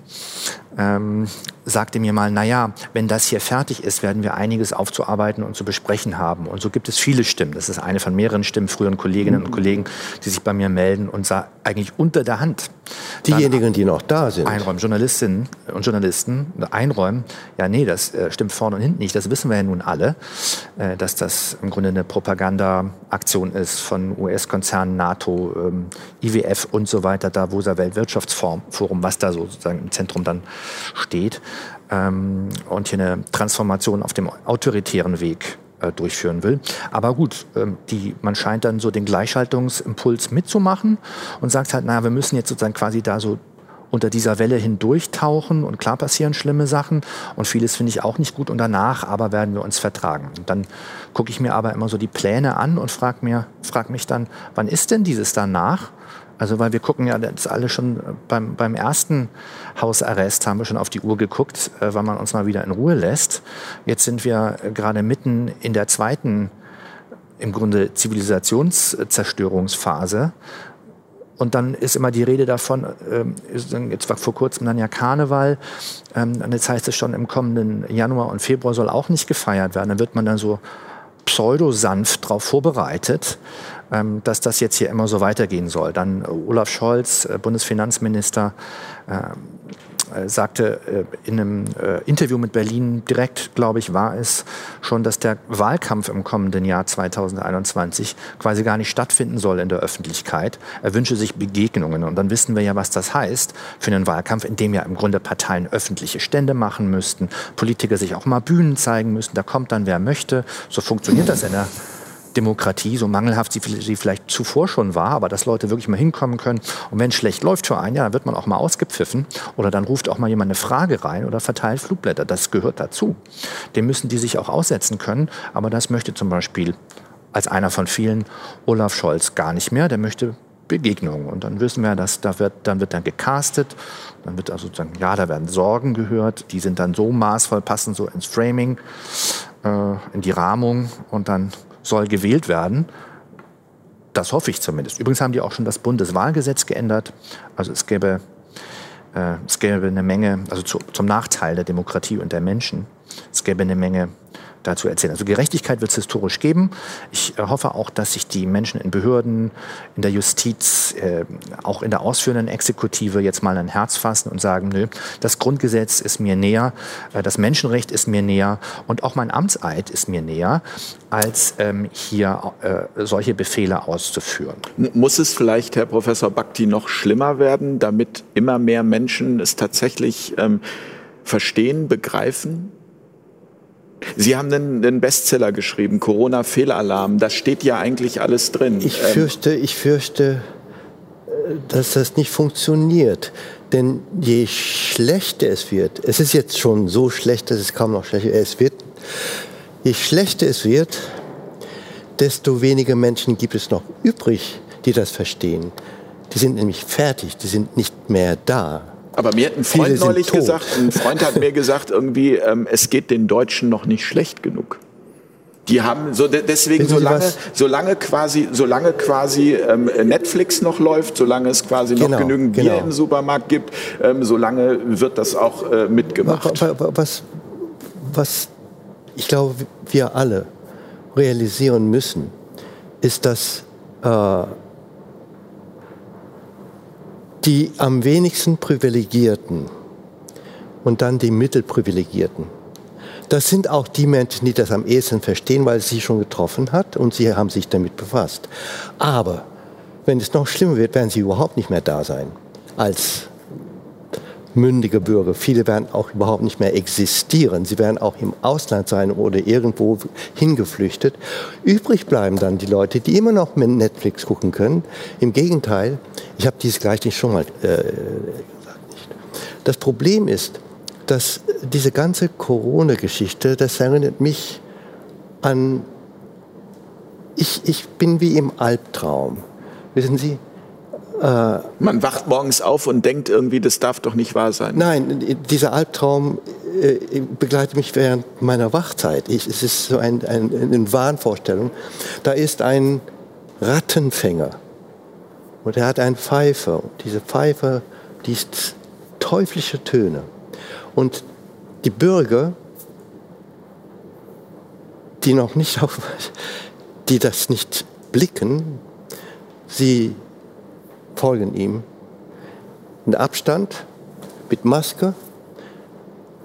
ähm, sagte mir mal, naja, wenn das hier fertig ist, werden wir einiges aufzuarbeiten und zu besprechen haben. Und so gibt es viele Stimmen. Das ist eine von mehreren Stimmen, früheren Kolleginnen und Kollegen, die sich bei mir melden und eigentlich unter der Hand. Diejenigen, die noch da sind. Einräumen, Journalistinnen und Journalisten einräumen, ja, nee, das äh, stimmt vorne und hinten nicht. Das wissen wir ja nun alle, äh, dass das im Grunde eine Propagandaaktion ist von US-Konzernen, NATO, ähm, IWF und so weiter, da wo der Weltwirtschaftsforum, was da sozusagen im Zentrum dann steht ähm, und hier eine Transformation auf dem autoritären Weg äh, durchführen will. Aber gut, ähm, die, man scheint dann so den Gleichschaltungsimpuls mitzumachen und sagt halt, naja, wir müssen jetzt sozusagen quasi da so unter dieser Welle hindurchtauchen und klar passieren schlimme Sachen und vieles finde ich auch nicht gut und danach aber werden wir uns vertragen. Und dann gucke ich mir aber immer so die Pläne an und frage frag mich dann, wann ist denn dieses danach? Also weil wir gucken ja das alle schon beim, beim ersten Hausarrest haben wir schon auf die Uhr geguckt, äh, weil man uns mal wieder in Ruhe lässt. Jetzt sind wir gerade mitten in der zweiten im Grunde Zivilisationszerstörungsphase. Und dann ist immer die Rede davon, ähm, jetzt war vor kurzem dann ja Karneval, ähm, jetzt heißt es schon, im kommenden Januar und Februar soll auch nicht gefeiert werden. Dann wird man dann so pseudo-sanft darauf vorbereitet. Ähm, dass das jetzt hier immer so weitergehen soll. Dann äh, Olaf Scholz, äh, Bundesfinanzminister, äh, sagte in einem Interview mit Berlin direkt, glaube ich, war es schon, dass der Wahlkampf im kommenden Jahr 2021 quasi gar nicht stattfinden soll in der Öffentlichkeit. Er wünsche sich Begegnungen. Und dann wissen wir ja, was das heißt für einen Wahlkampf, in dem ja im Grunde Parteien öffentliche Stände machen müssten, Politiker sich auch mal Bühnen zeigen müssten. Da kommt dann, wer möchte. So funktioniert das in der Demokratie, so mangelhaft sie, vielleicht zuvor schon war, aber dass Leute wirklich mal hinkommen können. Und wenn es schlecht läuft für einen, ja, dann wird man auch mal ausgepfiffen oder dann ruft auch mal jemand eine Frage rein oder verteilt Flugblätter. Das gehört dazu. Dem müssen die sich auch aussetzen können. Aber das möchte zum Beispiel als einer von vielen Olaf Scholz gar nicht mehr. Der möchte Begegnungen. Und dann wissen wir, dass da wird, dann wird dann gecastet, dann wird also sozusagen, ja, da werden Sorgen gehört, die sind dann so maßvoll, passen so ins Framing, äh, in die Rahmung und dann soll gewählt werden. Das hoffe ich zumindest. Übrigens haben die auch schon das Bundeswahlgesetz geändert. Also es gäbe, äh, es gäbe eine Menge, also zu, zum Nachteil der Demokratie und der Menschen, es gäbe eine Menge dazu erzählen. Also Gerechtigkeit wird es historisch geben. Ich äh, hoffe auch, dass sich die Menschen in Behörden, in der Justiz, äh, auch in der ausführenden Exekutive jetzt mal ein Herz fassen und sagen, nö, das Grundgesetz ist mir näher, äh, das Menschenrecht ist mir näher und auch mein Amtseid ist mir näher, als ähm, hier äh, solche Befehle auszuführen. Muss es vielleicht, Herr Professor Bakti, noch schlimmer werden, damit immer mehr Menschen es tatsächlich ähm, verstehen, begreifen? Sie haben einen, einen Bestseller geschrieben, Corona-Fehlalarm. Da steht ja eigentlich alles drin. Ich ähm, fürchte, ich fürchte, äh, dass das nicht funktioniert. Denn je schlechter es wird, es ist jetzt schon so schlecht, dass es kaum noch schlechter es wird, je schlechter es wird, desto weniger Menschen gibt es noch übrig, die das verstehen. Die sind nämlich fertig, die sind nicht mehr da. Aber mir hat ein Freund neulich tot. gesagt, ein Freund hat mir gesagt, irgendwie, ähm, es geht den Deutschen noch nicht schlecht genug. Die haben so deswegen solange, solange quasi, solange quasi ähm, Netflix noch läuft, solange es quasi genau, noch genügend Bier genau. im Supermarkt gibt, ähm, solange wird das auch äh, mitgemacht. Was, was ich glaube, wir alle realisieren müssen, ist, dass äh, die am wenigsten Privilegierten und dann die Mittelprivilegierten. Das sind auch die Menschen, die das am ehesten verstehen, weil es sie schon getroffen hat und sie haben sich damit befasst. Aber wenn es noch schlimmer wird, werden sie überhaupt nicht mehr da sein als mündige Bürger. Viele werden auch überhaupt nicht mehr existieren. Sie werden auch im Ausland sein oder irgendwo hingeflüchtet. Übrig bleiben dann die Leute, die immer noch mit Netflix gucken können. Im Gegenteil, ich habe dies gleich nicht schon mal äh, gesagt. Nicht. Das Problem ist, dass diese ganze Corona-Geschichte, das erinnert mich an, ich, ich bin wie im Albtraum. Wissen Sie, äh, Man wacht morgens auf und denkt irgendwie, das darf doch nicht wahr sein. Nein, dieser Albtraum äh, begleitet mich während meiner Wachzeit. Ich, es ist so ein, ein, eine Wahnvorstellung. Da ist ein Rattenfänger und er hat einen Pfeifer. Und diese Pfeife, die ist teuflische Töne. Und die Bürger, die noch nicht auf, die das nicht blicken, sie folgen ihm. In Abstand, mit Maske,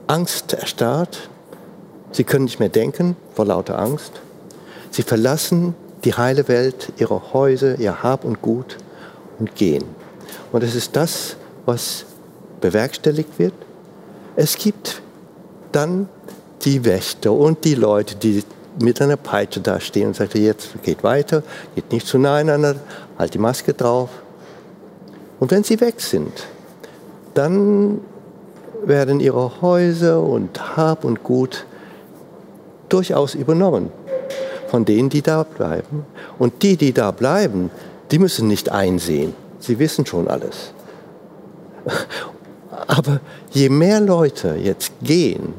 Angst erstarrt. Sie können nicht mehr denken vor lauter Angst. Sie verlassen die heile Welt, ihre Häuser, ihr Hab und Gut und gehen. Und es ist das, was bewerkstelligt wird. Es gibt dann die Wächter und die Leute, die mit einer Peitsche da stehen und sagen, jetzt geht weiter, geht nicht zu nah einander, halt die Maske drauf. Und wenn sie weg sind, dann werden ihre Häuser und Hab und Gut durchaus übernommen von denen, die da bleiben. Und die, die da bleiben, die müssen nicht einsehen. Sie wissen schon alles. Aber je mehr Leute jetzt gehen,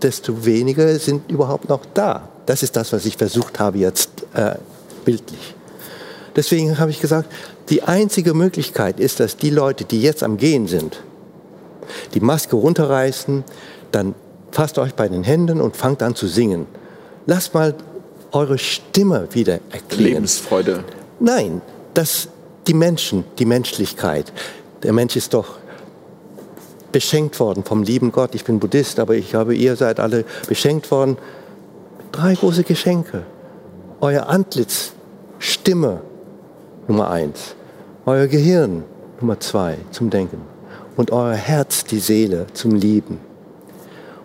desto weniger sind überhaupt noch da. Das ist das, was ich versucht habe jetzt äh, bildlich. Deswegen habe ich gesagt, die einzige Möglichkeit ist, dass die Leute, die jetzt am Gehen sind, die Maske runterreißen, dann fasst euch bei den Händen und fangt an zu singen. Lasst mal eure Stimme wieder erklingen. Lebensfreude. Nein, das, die Menschen, die Menschlichkeit. Der Mensch ist doch beschenkt worden vom lieben Gott. Ich bin Buddhist, aber ich habe, ihr seid alle beschenkt worden. Drei große Geschenke. Euer Antlitz, Stimme, Nummer eins. Euer Gehirn, Nummer zwei, zum Denken. Und euer Herz, die Seele, zum Lieben.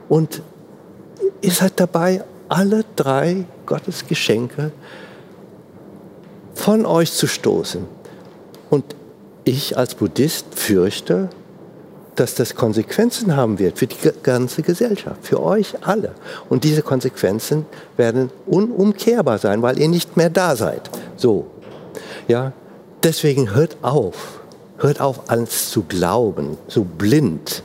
Und ihr seid dabei, alle drei Gottes Geschenke von euch zu stoßen. Und ich als Buddhist fürchte, dass das Konsequenzen haben wird für die ganze Gesellschaft, für euch alle. Und diese Konsequenzen werden unumkehrbar sein, weil ihr nicht mehr da seid. So. Ja, deswegen hört auf. Hört auf, alles zu glauben, so blind.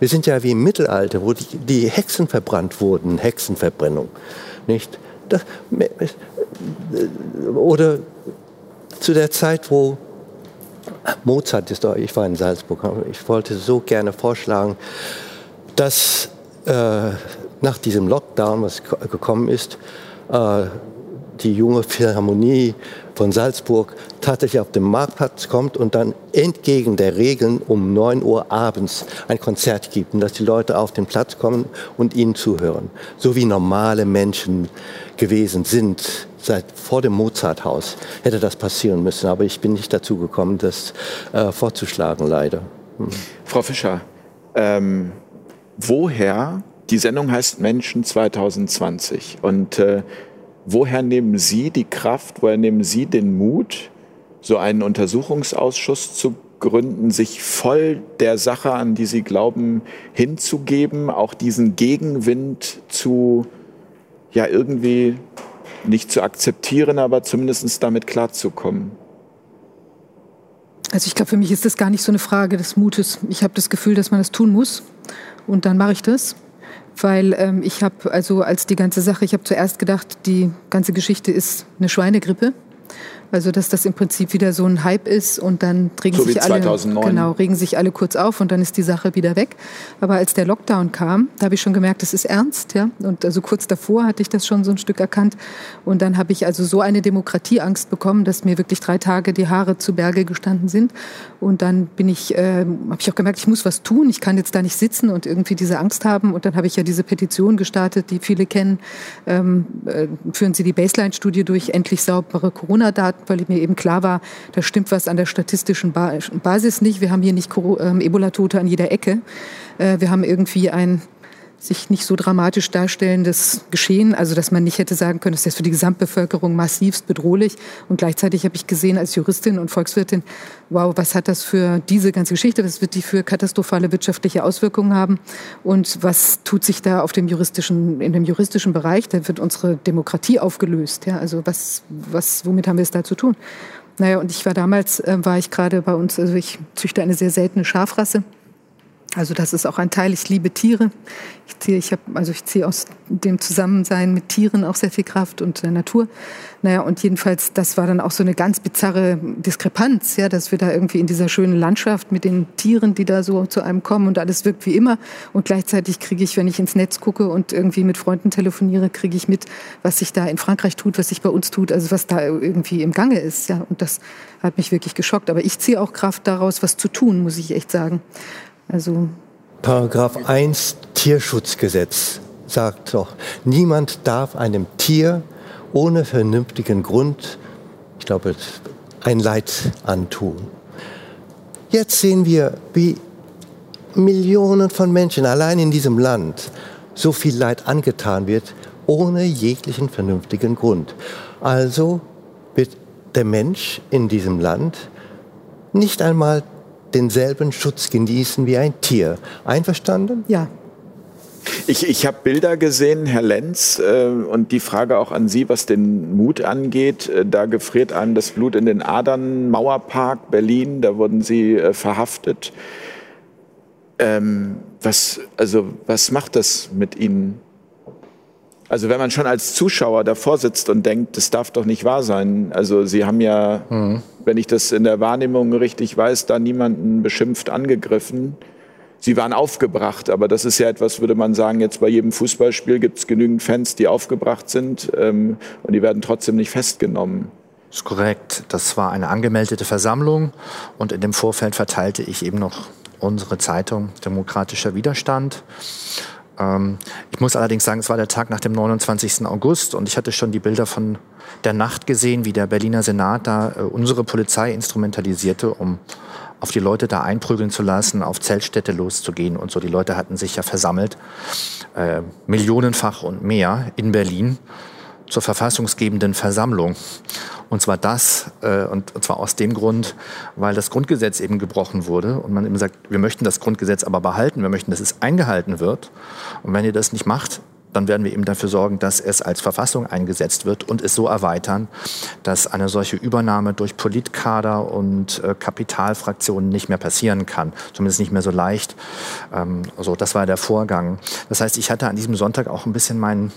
Wir sind ja wie im Mittelalter, wo die, die Hexen verbrannt wurden, Hexenverbrennung. Nicht? Das, oder zu der Zeit, wo Mozart ist, ich war in Salzburg, ich wollte so gerne vorschlagen, dass äh, nach diesem Lockdown, was gekommen ist, äh, die junge Philharmonie von Salzburg tatsächlich auf den Marktplatz kommt und dann entgegen der Regeln um 9 Uhr abends ein Konzert gibt und dass die Leute auf den Platz kommen und ihnen zuhören. So wie normale Menschen gewesen sind. Seit vor dem Mozarthaus hätte das passieren müssen, aber ich bin nicht dazu gekommen, das äh, vorzuschlagen, leider. Hm. Frau Fischer, ähm, woher, die Sendung heißt Menschen 2020 und äh, woher nehmen Sie die Kraft, woher nehmen Sie den Mut, so einen Untersuchungsausschuss zu gründen, sich voll der Sache, an die Sie glauben, hinzugeben, auch diesen Gegenwind zu ja irgendwie nicht zu akzeptieren, aber zumindest damit klarzukommen? Also ich glaube, für mich ist das gar nicht so eine Frage des Mutes. Ich habe das Gefühl, dass man das tun muss und dann mache ich das. Weil ähm, ich habe, also als die ganze Sache, ich habe zuerst gedacht, die ganze Geschichte ist eine Schweinegrippe. Also dass das im Prinzip wieder so ein Hype ist und dann regen so sich alle genau regen sich alle kurz auf und dann ist die Sache wieder weg. Aber als der Lockdown kam, da habe ich schon gemerkt, das ist ernst, ja. Und also kurz davor hatte ich das schon so ein Stück erkannt und dann habe ich also so eine Demokratieangst bekommen, dass mir wirklich drei Tage die Haare zu Berge gestanden sind. Und dann bin ich, äh, habe ich auch gemerkt, ich muss was tun. Ich kann jetzt da nicht sitzen und irgendwie diese Angst haben. Und dann habe ich ja diese Petition gestartet, die viele kennen. Ähm, äh, führen Sie die Baseline-Studie durch, endlich saubere Corona-Daten weil mir eben klar war, da stimmt was an der statistischen Basis nicht. Wir haben hier nicht ähm, Ebola-Tote an jeder Ecke. Äh, wir haben irgendwie ein sich nicht so dramatisch darstellendes Geschehen, also dass man nicht hätte sagen können, das ist für die Gesamtbevölkerung massivst bedrohlich. Und gleichzeitig habe ich gesehen als Juristin und Volkswirtin, wow, was hat das für diese ganze Geschichte, was wird die für katastrophale wirtschaftliche Auswirkungen haben und was tut sich da auf dem juristischen, in dem juristischen Bereich, da wird unsere Demokratie aufgelöst. Ja, also was, was, womit haben wir es da zu tun? Naja, und ich war damals, äh, war ich gerade bei uns, also ich züchte eine sehr seltene Schafrasse Also das ist auch ein Teil. Ich liebe Tiere. Ich ziehe, ich habe, also ich ziehe aus dem Zusammensein mit Tieren auch sehr viel Kraft und der Natur. Naja, und jedenfalls, das war dann auch so eine ganz bizarre Diskrepanz, ja, dass wir da irgendwie in dieser schönen Landschaft mit den Tieren, die da so zu einem kommen und alles wirkt wie immer. Und gleichzeitig kriege ich, wenn ich ins Netz gucke und irgendwie mit Freunden telefoniere, kriege ich mit, was sich da in Frankreich tut, was sich bei uns tut, also was da irgendwie im Gange ist, ja. Und das hat mich wirklich geschockt. Aber ich ziehe auch Kraft daraus, was zu tun, muss ich echt sagen. Also Paragraph 1 Tierschutzgesetz sagt doch, niemand darf einem Tier ohne vernünftigen Grund, ich glaube, ein Leid antun. Jetzt sehen wir, wie Millionen von Menschen allein in diesem Land so viel Leid angetan wird, ohne jeglichen vernünftigen Grund. Also wird der Mensch in diesem Land nicht einmal denselben Schutz genießen wie ein Tier. Einverstanden? Ja. Ich, ich habe Bilder gesehen, Herr Lenz, äh, und die Frage auch an Sie, was den Mut angeht. Äh, da gefriert einem das Blut in den Adern. Mauerpark, Berlin, da wurden Sie äh, verhaftet. Ähm, was, also, was macht das mit Ihnen? Also wenn man schon als Zuschauer davor sitzt und denkt, das darf doch nicht wahr sein. Also Sie haben ja, mhm. Wenn ich das in der Wahrnehmung richtig weiß, da niemanden beschimpft angegriffen. Sie waren aufgebracht, aber das ist ja etwas, würde man sagen, jetzt bei jedem Fußballspiel gibt es genügend Fans, die aufgebracht sind ähm, und die werden trotzdem nicht festgenommen. Das ist korrekt. Das war eine angemeldete Versammlung und in dem Vorfeld verteilte ich eben noch unsere Zeitung Demokratischer Widerstand. Ähm, ich muss allerdings sagen, es war der Tag nach dem 29. August und ich hatte schon die Bilder von der Nacht gesehen, wie der Berliner Senat da äh, unsere Polizei instrumentalisierte, um auf die Leute da einprügeln zu lassen, auf Zeltstädte loszugehen und so. Die Leute hatten sich ja versammelt, äh, millionenfach und mehr in Berlin zur verfassungsgebenden Versammlung. Und zwar das, äh, und, und zwar aus dem Grund, weil das Grundgesetz eben gebrochen wurde und man eben sagt, wir möchten das Grundgesetz aber behalten, wir möchten, dass es eingehalten wird. Und wenn ihr das nicht macht, dann werden wir eben dafür sorgen, dass es als Verfassung eingesetzt wird und es so erweitern, dass eine solche Übernahme durch Politkader und äh, Kapitalfraktionen nicht mehr passieren kann. Zumindest nicht mehr so leicht. Ähm, so, das war der Vorgang. Das heißt, ich hatte an diesem Sonntag auch ein bisschen meinen,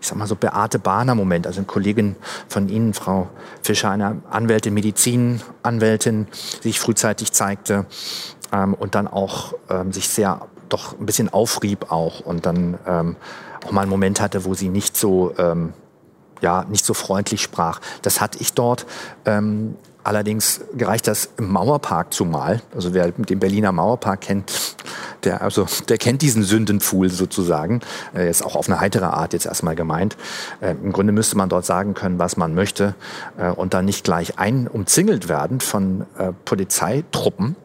ich sag mal so Beate Bahner Moment. Also eine Kollegin von Ihnen, Frau Fischer, eine Anwältin, Medizinanwältin, die sich frühzeitig zeigte ähm, und dann auch ähm, sich sehr doch ein bisschen aufrieb auch und dann ähm, auch mal einen Moment hatte, wo sie nicht so, ähm, ja, nicht so freundlich sprach. Das hatte ich dort. Ähm, allerdings gereicht das im Mauerpark zumal. Also wer den Berliner Mauerpark kennt, der, also, der kennt diesen Sündenpfuhl sozusagen. Äh, ist auch auf eine heitere Art jetzt erstmal gemeint. Äh, Im Grunde müsste man dort sagen können, was man möchte äh, und dann nicht gleich ein umzingelt werden von äh, Polizeitruppen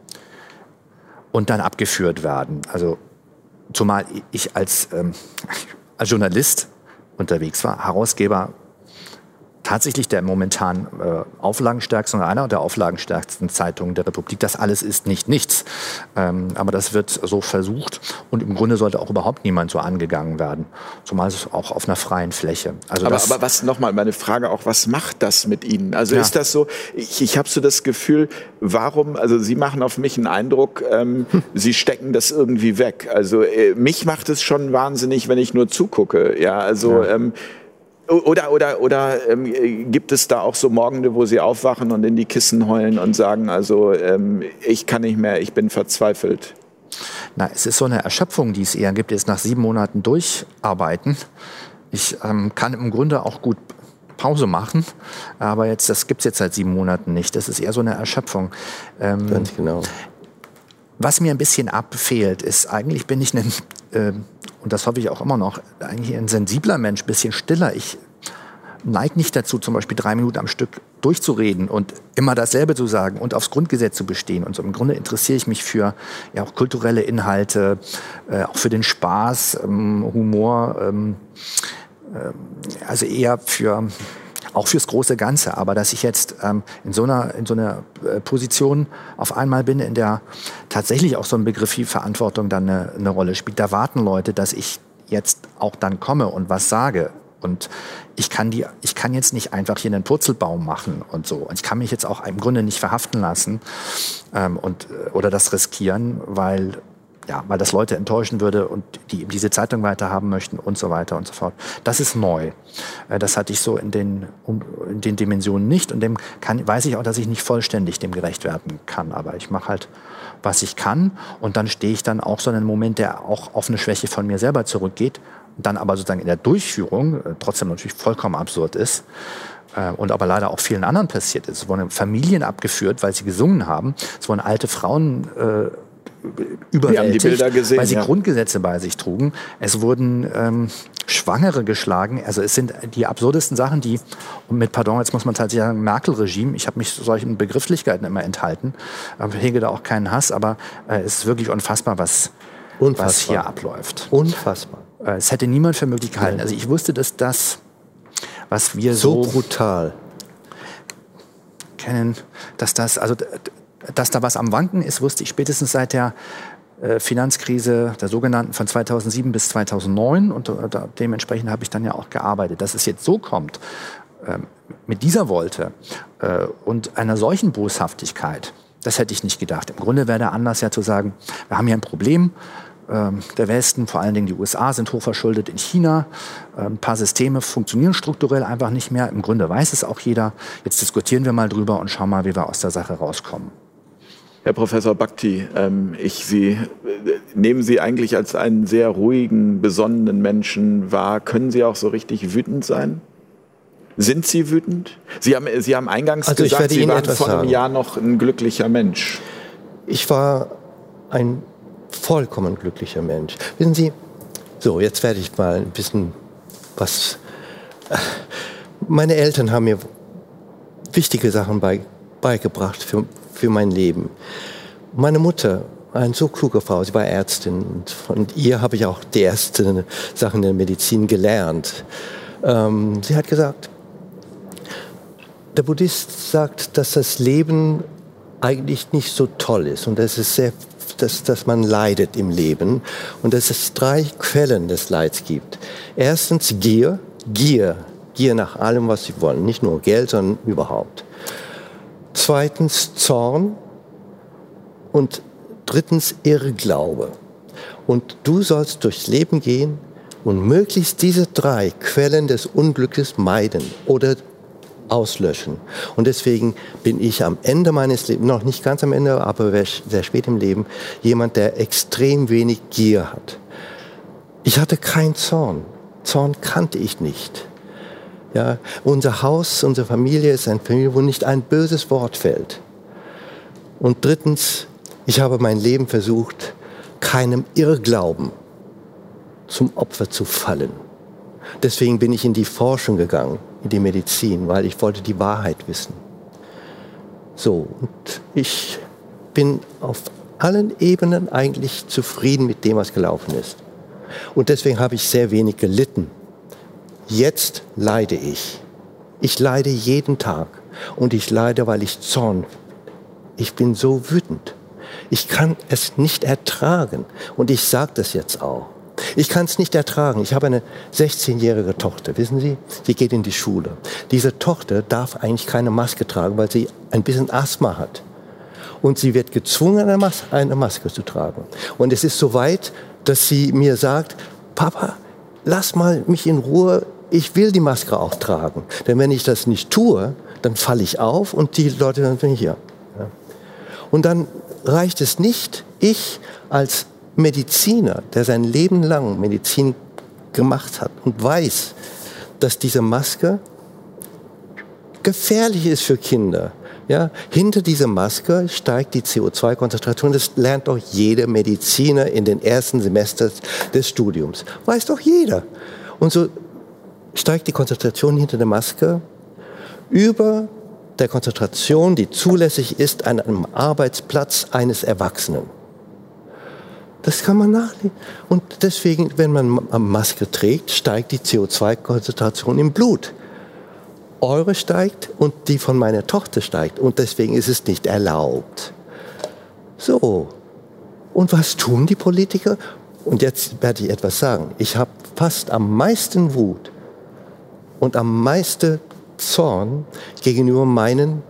und dann abgeführt werden. Also zumal ich als ähm, als Journalist unterwegs war, Herausgeber tatsächlich der momentan äh, auflagenstärksten oder einer der auflagenstärksten Zeitungen der Republik. Das alles ist nicht nichts. Ähm, aber das wird so versucht und im Grunde sollte auch überhaupt niemand so angegangen werden. Zumal es auch auf einer freien Fläche. Also aber, aber was nochmal meine Frage auch, was macht das mit Ihnen? Also ja. ist das so, ich, ich habe so das Gefühl, warum, also Sie machen auf mich einen Eindruck, ähm, hm. Sie stecken das irgendwie weg. Also äh, mich macht es schon wahnsinnig, wenn ich nur zugucke. Ja, also ja. Ähm, oder, oder, oder ähm, gibt es da auch so Morgende, wo Sie aufwachen und in die Kissen heulen und sagen, also ähm, ich kann nicht mehr, ich bin verzweifelt? Na, es ist so eine Erschöpfung, die es eher gibt, jetzt nach sieben Monaten durcharbeiten. Ich ähm, kann im Grunde auch gut Pause machen, aber jetzt, das gibt es jetzt seit sieben Monaten nicht. Das ist eher so eine Erschöpfung. Ähm, Ganz genau. Was mir ein bisschen abfehlt, ist, eigentlich bin ich ein äh, und das hoffe ich auch immer noch, eigentlich ein sensibler Mensch, bisschen stiller. Ich neige nicht dazu, zum Beispiel drei Minuten am Stück durchzureden und immer dasselbe zu sagen und aufs Grundgesetz zu bestehen. Und so im Grunde interessiere ich mich für ja auch kulturelle Inhalte, äh, auch für den Spaß, ähm, Humor, ähm, äh, also eher für auch fürs große Ganze. Aber dass ich jetzt ähm, in so einer, in so einer äh, Position auf einmal bin, in der tatsächlich auch so ein Begriff wie Verantwortung dann eine, eine Rolle spielt, da warten Leute, dass ich jetzt auch dann komme und was sage. Und ich kann die, ich kann jetzt nicht einfach hier einen Purzelbaum machen und so. Und ich kann mich jetzt auch im Grunde nicht verhaften lassen ähm, und, äh, oder das riskieren, weil ja, weil das Leute enttäuschen würde und die diese Zeitung weiterhaben möchten und so weiter und so fort. Das ist neu. Äh, das hatte ich so in den, in den Dimensionen nicht und dem kann, weiß ich auch, dass ich nicht vollständig dem gerecht werden kann. Aber ich mache halt, was ich kann und dann stehe ich dann auch so in einem Moment, der auch auf eine Schwäche von mir selber zurückgeht dann aber sozusagen in der Durchführung äh, trotzdem natürlich vollkommen absurd ist äh, und aber leider auch vielen anderen passiert ist. Es wurden Familien abgeführt, weil sie gesungen haben. Es wurden alte Frauen äh, überwältigt, gesehen, weil sie ja. Grundgesetze bei sich trugen. Es wurden ähm, Schwangere geschlagen. Also es sind die absurdesten Sachen, die, und mit Pardon, jetzt muss man tatsächlich sagen, Merkel-Regime, ich habe mich solchen Begrifflichkeiten immer enthalten, hege da auch keinen Hass, aber äh, es ist wirklich unfassbar, was, Unfassbar. was hier abläuft. Unfassbar. Äh, es hätte niemand für möglich gehalten. Also ich wusste, dass das, was wir So so, brutal. kennen, dass das, also dass da was am Wanken ist, wusste ich spätestens seit der äh, Finanzkrise der sogenannten von 2007 bis 2009 und äh, dementsprechend habe ich dann ja auch gearbeitet. Dass es jetzt so kommt, ähm, mit dieser Wolte äh, und einer solchen Boshaftigkeit, das hätte ich nicht gedacht. Im Grunde wäre der Anlass ja zu sagen, wir haben hier ein Problem. Ähm, Der Westen, vor allen Dingen die USA, sind hochverschuldet in China. Ähm, Ein paar Systeme funktionieren strukturell einfach nicht mehr. Im Grunde weiß es auch jeder. Jetzt diskutieren wir mal drüber und schauen mal, wie wir aus der Sache rauskommen. Herr Professor Bhakti, ähm, ich Sie, äh, nehmen Sie eigentlich als einen sehr ruhigen, besonnenen Menschen wahr. Können Sie auch so richtig wütend sein? Sind Sie wütend? Sie haben, Sie haben eingangs Also gesagt, Sie waren vor einem sagen. Jahr noch ein glücklicher Mensch. Ich war ein vollkommen glücklicher Mensch. Wissen Sie, so, jetzt werde ich mal ein bisschen was. Meine Eltern haben mir wichtige Sachen bei, beigebracht für, für mein Leben. Meine Mutter, eine so kluge Frau, sie war Ärztin und von ihr habe ich auch die ersten Sachen der Medizin gelernt. Ähm, sie hat gesagt, der Buddhist sagt, dass das Leben eigentlich nicht so toll ist und es sehr, dass, dass man leidet im Leben und dass es drei Quellen des Leids gibt. Erstens Gier, Gier, Gier nach allem, was sie wollen, nicht nur Geld, sondern überhaupt. Zweitens Zorn und drittens Irrglaube. Und du sollst durchs Leben gehen und möglichst diese drei Quellen des Unglückes meiden oder auslöschen. Und deswegen bin ich am Ende meines Lebens, noch nicht ganz am Ende, aber sehr spät im Leben, jemand, der extrem wenig Gier hat. Ich hatte keinen Zorn. Zorn kannte ich nicht. Ja, unser Haus, unsere Familie ist eine Familie, wo nicht ein böses Wort fällt. Und drittens, ich habe mein Leben versucht, keinem Irrglauben zum Opfer zu fallen. Deswegen bin ich in die Forschung gegangen, in die Medizin, weil ich wollte die Wahrheit wissen. So, und ich bin auf allen Ebenen eigentlich zufrieden mit dem, was gelaufen ist. Und deswegen habe ich sehr wenig gelitten. Jetzt leide ich. Ich leide jeden Tag. Und ich leide, weil ich Zorn. Ich bin so wütend. Ich kann es nicht ertragen. Und ich sage das jetzt auch. Ich kann es nicht ertragen. Ich habe eine 16-jährige Tochter, wissen Sie? Sie geht in die Schule. Diese Tochter darf eigentlich keine Maske tragen, weil sie ein bisschen Asthma hat. Und sie wird gezwungen, eine, Mas eine Maske zu tragen. Und es ist so weit, dass sie mir sagt, Papa, lass mal mich in Ruhe, ich will die Maske auch tragen. Denn wenn ich das nicht tue, dann falle ich auf und die Leute dann ich hier. Ja. Und dann reicht es nicht, ich als Mediziner, der sein Leben lang Medizin gemacht hat und weiß, dass diese Maske gefährlich ist für Kinder. Ja, hinter dieser Maske steigt die CO2-Konzentration. Das lernt doch jeder Mediziner in den ersten Semestern des Studiums. Weiß doch jeder. Und so steigt die Konzentration hinter der Maske über der Konzentration, die zulässig ist an einem Arbeitsplatz eines Erwachsenen. Das kann man nachlesen. Und deswegen, wenn man Maske trägt, steigt die CO2-Konzentration im Blut. Eure steigt und die von meiner Tochter steigt. Und deswegen ist es nicht erlaubt. So. Und was tun die Politiker? Und jetzt werde ich etwas sagen. Ich habe fast am meisten Wut und am meisten Zorn gegenüber meinen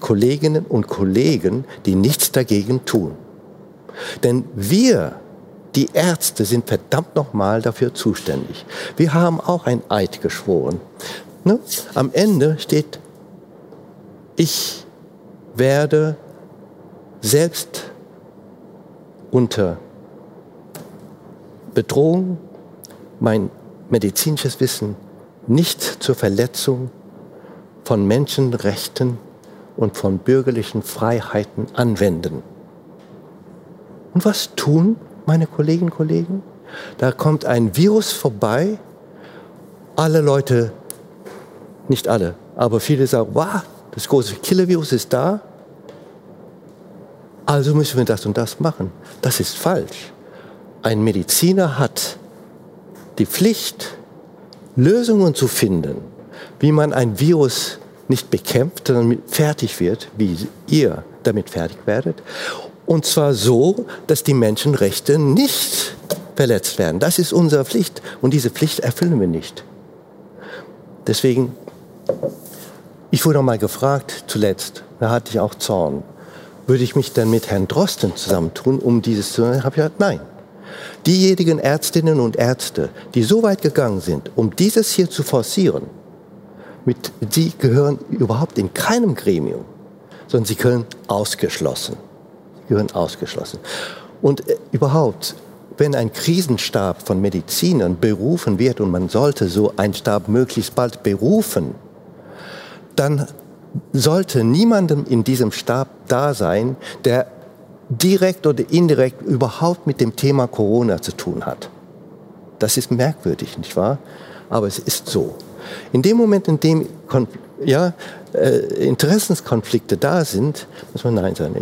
Kolleginnen und Kollegen, die nichts dagegen tun. Denn wir, die Ärzte, sind verdammt nochmal dafür zuständig. Wir haben auch ein Eid geschworen. Ne? Am Ende steht, ich werde selbst unter Bedrohung mein medizinisches Wissen nicht zur Verletzung von Menschenrechten und von bürgerlichen Freiheiten anwenden. Und was tun meine Kolleginnen und Kollegen? Da kommt ein Virus vorbei, alle Leute, nicht alle, aber viele sagen, wow, das große Killer-Virus ist da, also müssen wir das und das machen. Das ist falsch. Ein Mediziner hat die Pflicht, Lösungen zu finden, wie man ein Virus nicht bekämpft, sondern fertig wird, wie ihr damit fertig werdet. Und zwar so, dass die Menschenrechte nicht verletzt werden. Das ist unsere Pflicht. Und diese Pflicht erfüllen wir nicht. Deswegen, ich wurde mal gefragt zuletzt, da hatte ich auch Zorn, würde ich mich dann mit Herrn Drosten zusammentun, um dieses zu... Ich habe gesagt, nein. Diejenigen Ärztinnen und Ärzte, die so weit gegangen sind, um dieses hier zu forcieren, mit, sie gehören überhaupt in keinem Gremium, sondern sie gehören ausgeschlossen. Sie gehören ausgeschlossen. Und äh, überhaupt, wenn ein Krisenstab von Medizinern berufen wird, und man sollte so einen Stab möglichst bald berufen, dann sollte niemandem in diesem Stab da sein, der direkt oder indirekt überhaupt mit dem Thema Corona zu tun hat. Das ist merkwürdig, nicht wahr? Aber es ist so. In dem Moment, in dem ja, äh, Interessenskonflikte da sind, muss man Nein sagen.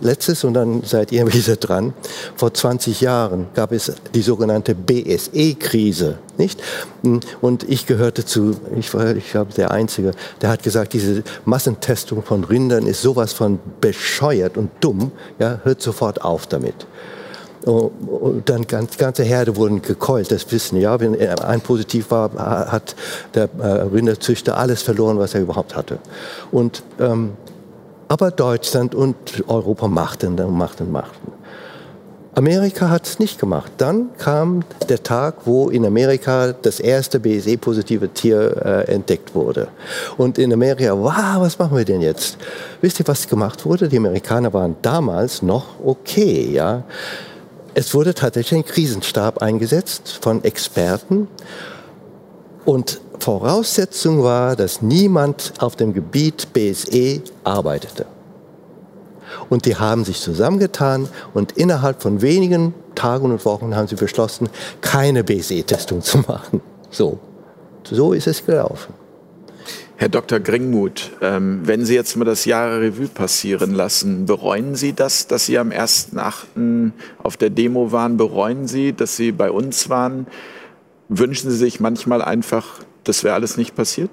Letztes, und dann seid ihr wieder dran, vor 20 Jahren gab es die sogenannte BSE-Krise, nicht? Und ich gehörte zu, ich war, ich glaube, der Einzige, der hat gesagt, diese Massentestung von Rindern ist sowas von bescheuert und dumm, ja, hört sofort auf damit. Und dann ganz, ganze Herde wurden gekeult, das wissen ja. Wenn ein positiv war, hat der äh, Rinderzüchter alles verloren, was er überhaupt hatte. Und, ähm, aber Deutschland und Europa machten, machten, machten. Amerika hat es nicht gemacht. Dann kam der Tag, wo in Amerika das erste BSE-positive Tier äh, entdeckt wurde. Und in Amerika, wow, was machen wir denn jetzt? Wisst ihr, was gemacht wurde? Die Amerikaner waren damals noch okay, ja. Es wurde tatsächlich ein Krisenstab eingesetzt von Experten. Und Voraussetzung war, dass niemand auf dem Gebiet BSE arbeitete. Und die haben sich zusammengetan und innerhalb von wenigen Tagen und Wochen haben sie beschlossen, keine BSE-Testung zu machen. So. So ist es gelaufen. Herr Dr. Gringmuth, ähm, wenn Sie jetzt mal das Jahr Revue passieren lassen, bereuen Sie das, dass Sie am 1.8. auf der Demo waren? Bereuen Sie, dass Sie bei uns waren? Wünschen Sie sich manchmal einfach, das wäre alles nicht passiert?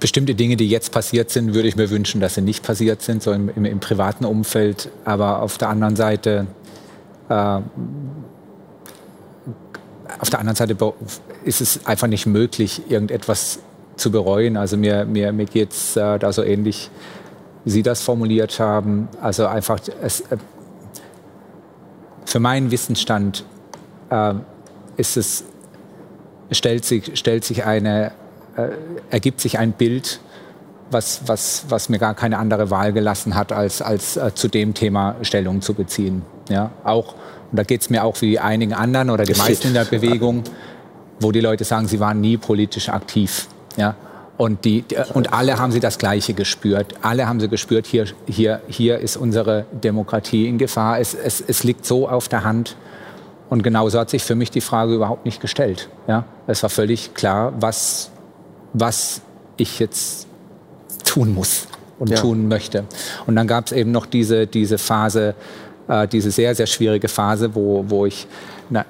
Bestimmte Dinge, die jetzt passiert sind, würde ich mir wünschen, dass sie nicht passiert sind, so im, im, im privaten Umfeld. Aber auf der anderen Seite äh, auf der anderen Seite ist es einfach nicht möglich, irgendetwas zu bereuen. Also mir, mir, mir geht es äh, da so ähnlich, wie Sie das formuliert haben. Also einfach, es, äh, für meinen Wissensstand äh, ist es, stellt sich, stellt sich eine, äh, ergibt sich ein Bild, was, was, was mir gar keine andere Wahl gelassen hat, als, als äh, zu dem Thema Stellung zu beziehen. Ja, auch und da geht es mir auch wie einigen anderen oder die meisten in der Bewegung, wo die Leute sagen, sie waren nie politisch aktiv. Ja? Und, die, und alle haben sie das Gleiche gespürt. Alle haben sie gespürt, hier, hier, hier ist unsere Demokratie in Gefahr. Es, es, es liegt so auf der Hand. Und genauso hat sich für mich die Frage überhaupt nicht gestellt. Ja? Es war völlig klar, was, was ich jetzt tun muss und ja. tun möchte. Und dann gab es eben noch diese, diese Phase, äh, diese sehr, sehr schwierige Phase, wo, wo ich na,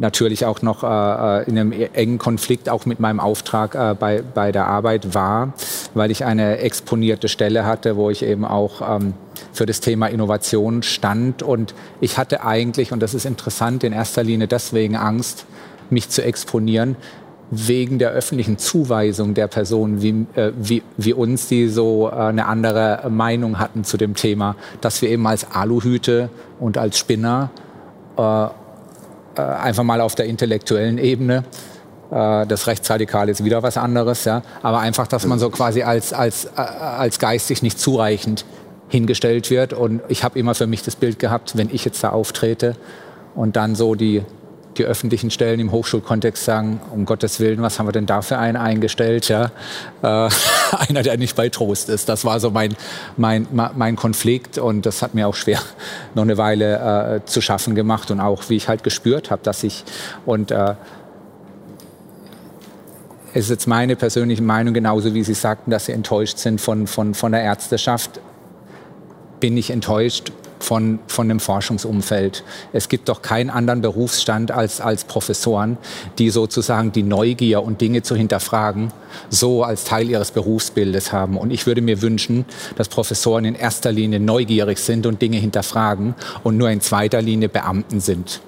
natürlich auch noch äh, äh, in einem engen Konflikt auch mit meinem Auftrag äh, bei, bei der Arbeit war, weil ich eine exponierte Stelle hatte, wo ich eben auch ähm, für das Thema Innovation stand. Und ich hatte eigentlich, und das ist interessant, in erster Linie deswegen Angst, mich zu exponieren, wegen der öffentlichen Zuweisung der Personen wie, äh, wie, wie uns, die so äh, eine andere Meinung hatten zu dem Thema, dass wir eben als Aluhüte und als Spinner äh, äh einfach mal auf der intellektuellen Ebene äh, das Rechtsradikale ist wieder was anderes, ja. Aber einfach, dass man so quasi als, als, äh, als geistig nicht zureichend hingestellt wird. Und ich habe immer für mich das Bild gehabt, wenn ich jetzt da auftrete und dann so die die öffentlichen Stellen im Hochschulkontext sagen, um Gottes Willen, was haben wir denn da für einen eingestellt? Ja? Äh, einer, der nicht bei Trost ist. Das war so mein, mein, mein Konflikt und das hat mir auch schwer noch eine Weile äh, zu schaffen gemacht und auch, wie ich halt gespürt habe, dass ich und äh, es ist jetzt meine persönliche Meinung, genauso wie Sie sagten, dass Sie enttäuscht sind von, von, von der Ärzteschaft, bin ich enttäuscht von, von dem Forschungsumfeld. Es gibt doch keinen anderen Berufsstand als, als Professoren, die sozusagen die Neugier und Dinge zu hinterfragen, so als Teil ihres Berufsbildes haben. Und ich würde mir wünschen, dass Professoren in erster Linie neugierig sind und Dinge hinterfragen und nur in zweiter Linie Beamten sind.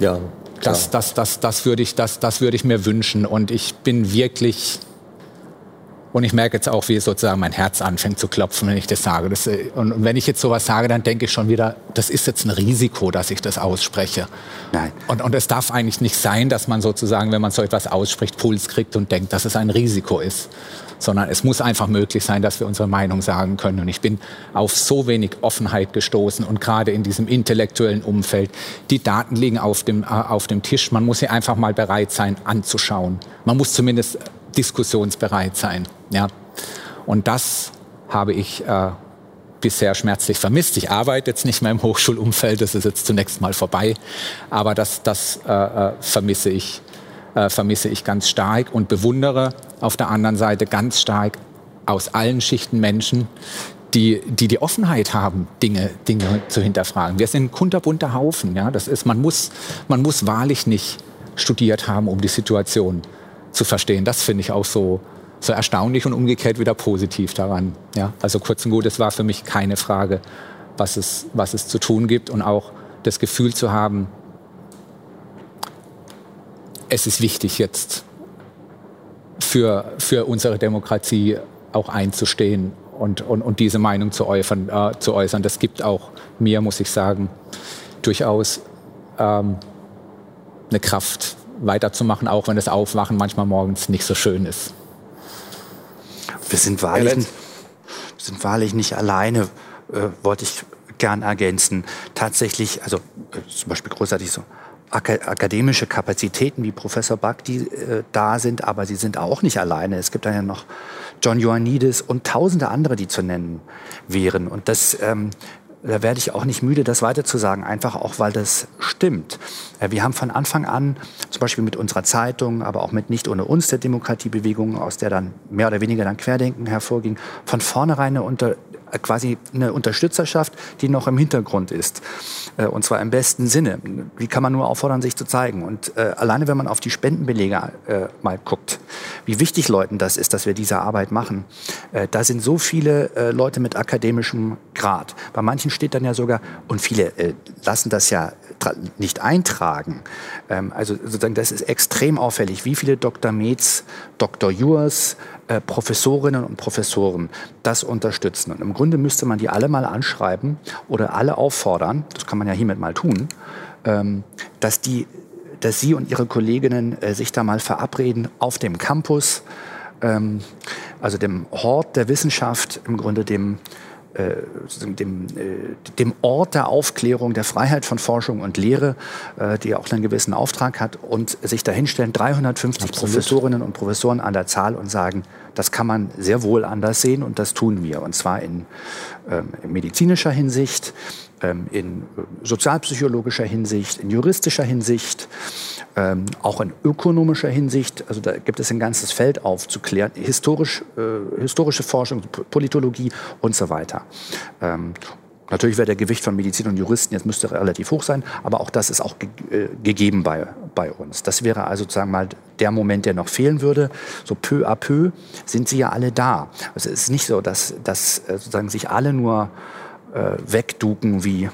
Ja. Das, das, das, das, würde ich, das, das würde ich mir wünschen. Und ich bin wirklich und ich merke jetzt auch, wie sozusagen mein Herz anfängt zu klopfen, wenn ich das sage. Das, äh, und wenn ich jetzt sowas sage, dann denke ich schon wieder, das ist jetzt ein Risiko, dass ich das ausspreche. Nein. Und, und es darf eigentlich nicht sein, dass man sozusagen, wenn man so etwas ausspricht, Puls kriegt und denkt, dass es ein Risiko ist. Sondern es muss einfach möglich sein, dass wir unsere Meinung sagen können. Und ich bin auf so wenig Offenheit gestoßen und gerade in diesem intellektuellen Umfeld. Die Daten liegen auf dem, äh, auf dem Tisch. Man muss sie einfach mal bereit sein anzuschauen. Man muss zumindest diskussionsbereit sein. Ja. Und das habe ich äh, bisher schmerzlich vermisst. Ich arbeite jetzt nicht mehr im Hochschulumfeld, das ist jetzt zunächst mal vorbei, aber das, das äh, äh vermisse, ich, äh, vermisse ich ganz stark und bewundere auf der anderen Seite ganz stark aus allen Schichten Menschen, die, die die Offenheit haben, Dinge, Dinge zu hinterfragen. Wir sind ein kunterbunter Haufen. Ja? Das ist, man, muss, man muss wahrlich nicht studiert haben, um die Situation zu verstehen. Das finde ich auch so, so erstaunlich und umgekehrt wieder positiv daran. Ja? Also kurz und gut, es war für mich keine Frage, was es, was es zu tun gibt und auch das Gefühl zu haben, es ist wichtig jetzt für, für unsere Demokratie auch einzustehen und, und, und diese Meinung zu äußern, äh, zu äußern. Das gibt auch mir, muss ich sagen, durchaus ähm, eine Kraft, weiterzumachen, auch wenn das Aufwachen manchmal morgens nicht so schön ist. Wir sind wahrlich, wir sind wahrlich nicht alleine, äh, wollte ich gern ergänzen. Tatsächlich, also äh, zum Beispiel großartig so akademische Kapazitäten wie Professor Back, die äh, da sind, aber sie sind auch nicht alleine. Es gibt dann ja noch John Ioannidis und tausende andere, die zu nennen wären. Und das ähm, da werde ich auch nicht müde, das weiterzusagen, einfach auch, weil das stimmt. Äh, wir haben von Anfang an, zum Beispiel mit unserer Zeitung, aber auch mit Nicht ohne uns, der Demokratiebewegung, aus der dann mehr oder weniger dann Querdenken hervorging, von vornherein eine unter, quasi eine Unterstützerschaft, die noch im Hintergrund ist. Äh, und zwar im besten Sinne. Die kann man nur auffordern, sich zu zeigen. Und äh, alleine, wenn man auf die Spendenbelege äh, mal guckt, wie wichtig Leuten das ist, dass wir diese Arbeit machen, äh, da sind so viele äh, Leute mit akademischem Grad. Bei manchen steht dann ja sogar, und viele lassen das ja nicht eintragen. Ähm, also sozusagen, das ist extrem auffällig, wie viele Dr. Metz, Dr. Jurs, äh, Professorinnen und Professoren das unterstützen. Und im Grunde müsste man die alle mal anschreiben oder alle auffordern, das kann man ja hiermit mal tun, ähm, dass, die, dass Sie und Ihre Kolleginnen äh, sich da mal verabreden auf dem Campus, ähm, also dem Hort der Wissenschaft, im Grunde dem dem, äh, dem Ort der Aufklärung, der Freiheit von Forschung und Lehre, äh, die auch einen gewissen Auftrag hat, und sich dahinstellen, 350 Absolut. Professorinnen und Professoren an der Zahl und sagen, das kann man sehr wohl anders sehen und das tun wir. Und zwar in, ähm, in medizinischer Hinsicht, ähm, in sozialpsychologischer Hinsicht, in juristischer Hinsicht, ähm, auch in ökonomischer Hinsicht. Also da gibt es ein ganzes Feld aufzuklären, historisch, äh, historische Forschung, Politologie und so weiter. Ähm, Natürlich wäre der Gewicht von Medizin und Juristen jetzt müsste relativ hoch sein, aber auch das ist auch ge äh, gegeben bei, bei uns. Das wäre also sozusagen mal der Moment, der noch fehlen würde. So peu à peu sind sie ja alle da. Also es ist nicht so, dass, dass äh, sozusagen sich alle nur äh, wegduken wie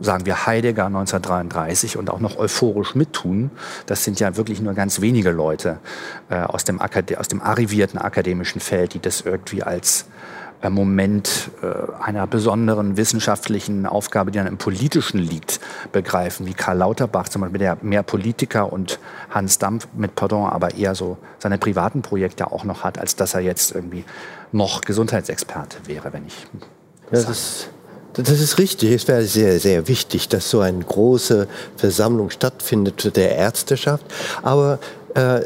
sagen wir Heidegger 1933 und auch noch euphorisch mittun, das sind ja wirklich nur ganz wenige Leute äh, aus, dem aus dem arrivierten akademischen Feld, die das irgendwie als äh, Moment äh, einer besonderen wissenschaftlichen Aufgabe, die dann im Politischen liegt, begreifen, wie Karl Lauterbach zum Beispiel, der mehr Politiker und Hans Dampf mit Pardon, aber eher so seine privaten Projekte auch noch hat, als dass er jetzt irgendwie noch Gesundheitsexperte wäre, wenn ich. Ja, das, das ist richtig. Es wäre sehr, sehr wichtig, dass so eine große Versammlung stattfindet der Ärzteschaft. Aber äh,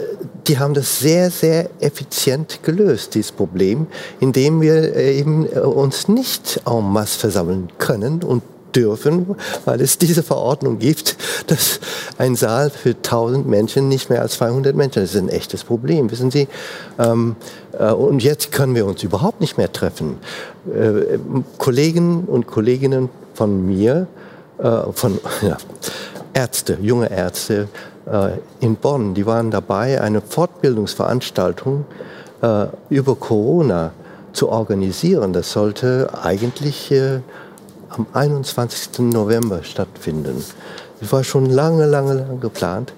die haben das sehr, sehr effizient gelöst, dieses Problem, indem wir äh, eben äh, uns nicht en masse versammeln können und dürfen, weil es diese Verordnung gibt, dass ein Saal für 1000 Menschen nicht mehr als 200 Menschen, das ist ein echtes Problem, wissen Sie. Ähm, äh, und jetzt können wir uns überhaupt nicht mehr treffen. Äh, Kollegen und Kolleginnen von mir, äh, von ja, Ärzte, junge Ärzte, äh, in Bonn, die waren dabei, eine Fortbildungsveranstaltung äh, über Corona zu organisieren. Das sollte eigentlich äh, am 21. November stattfinden. Das war schon lange, lange, lange geplant.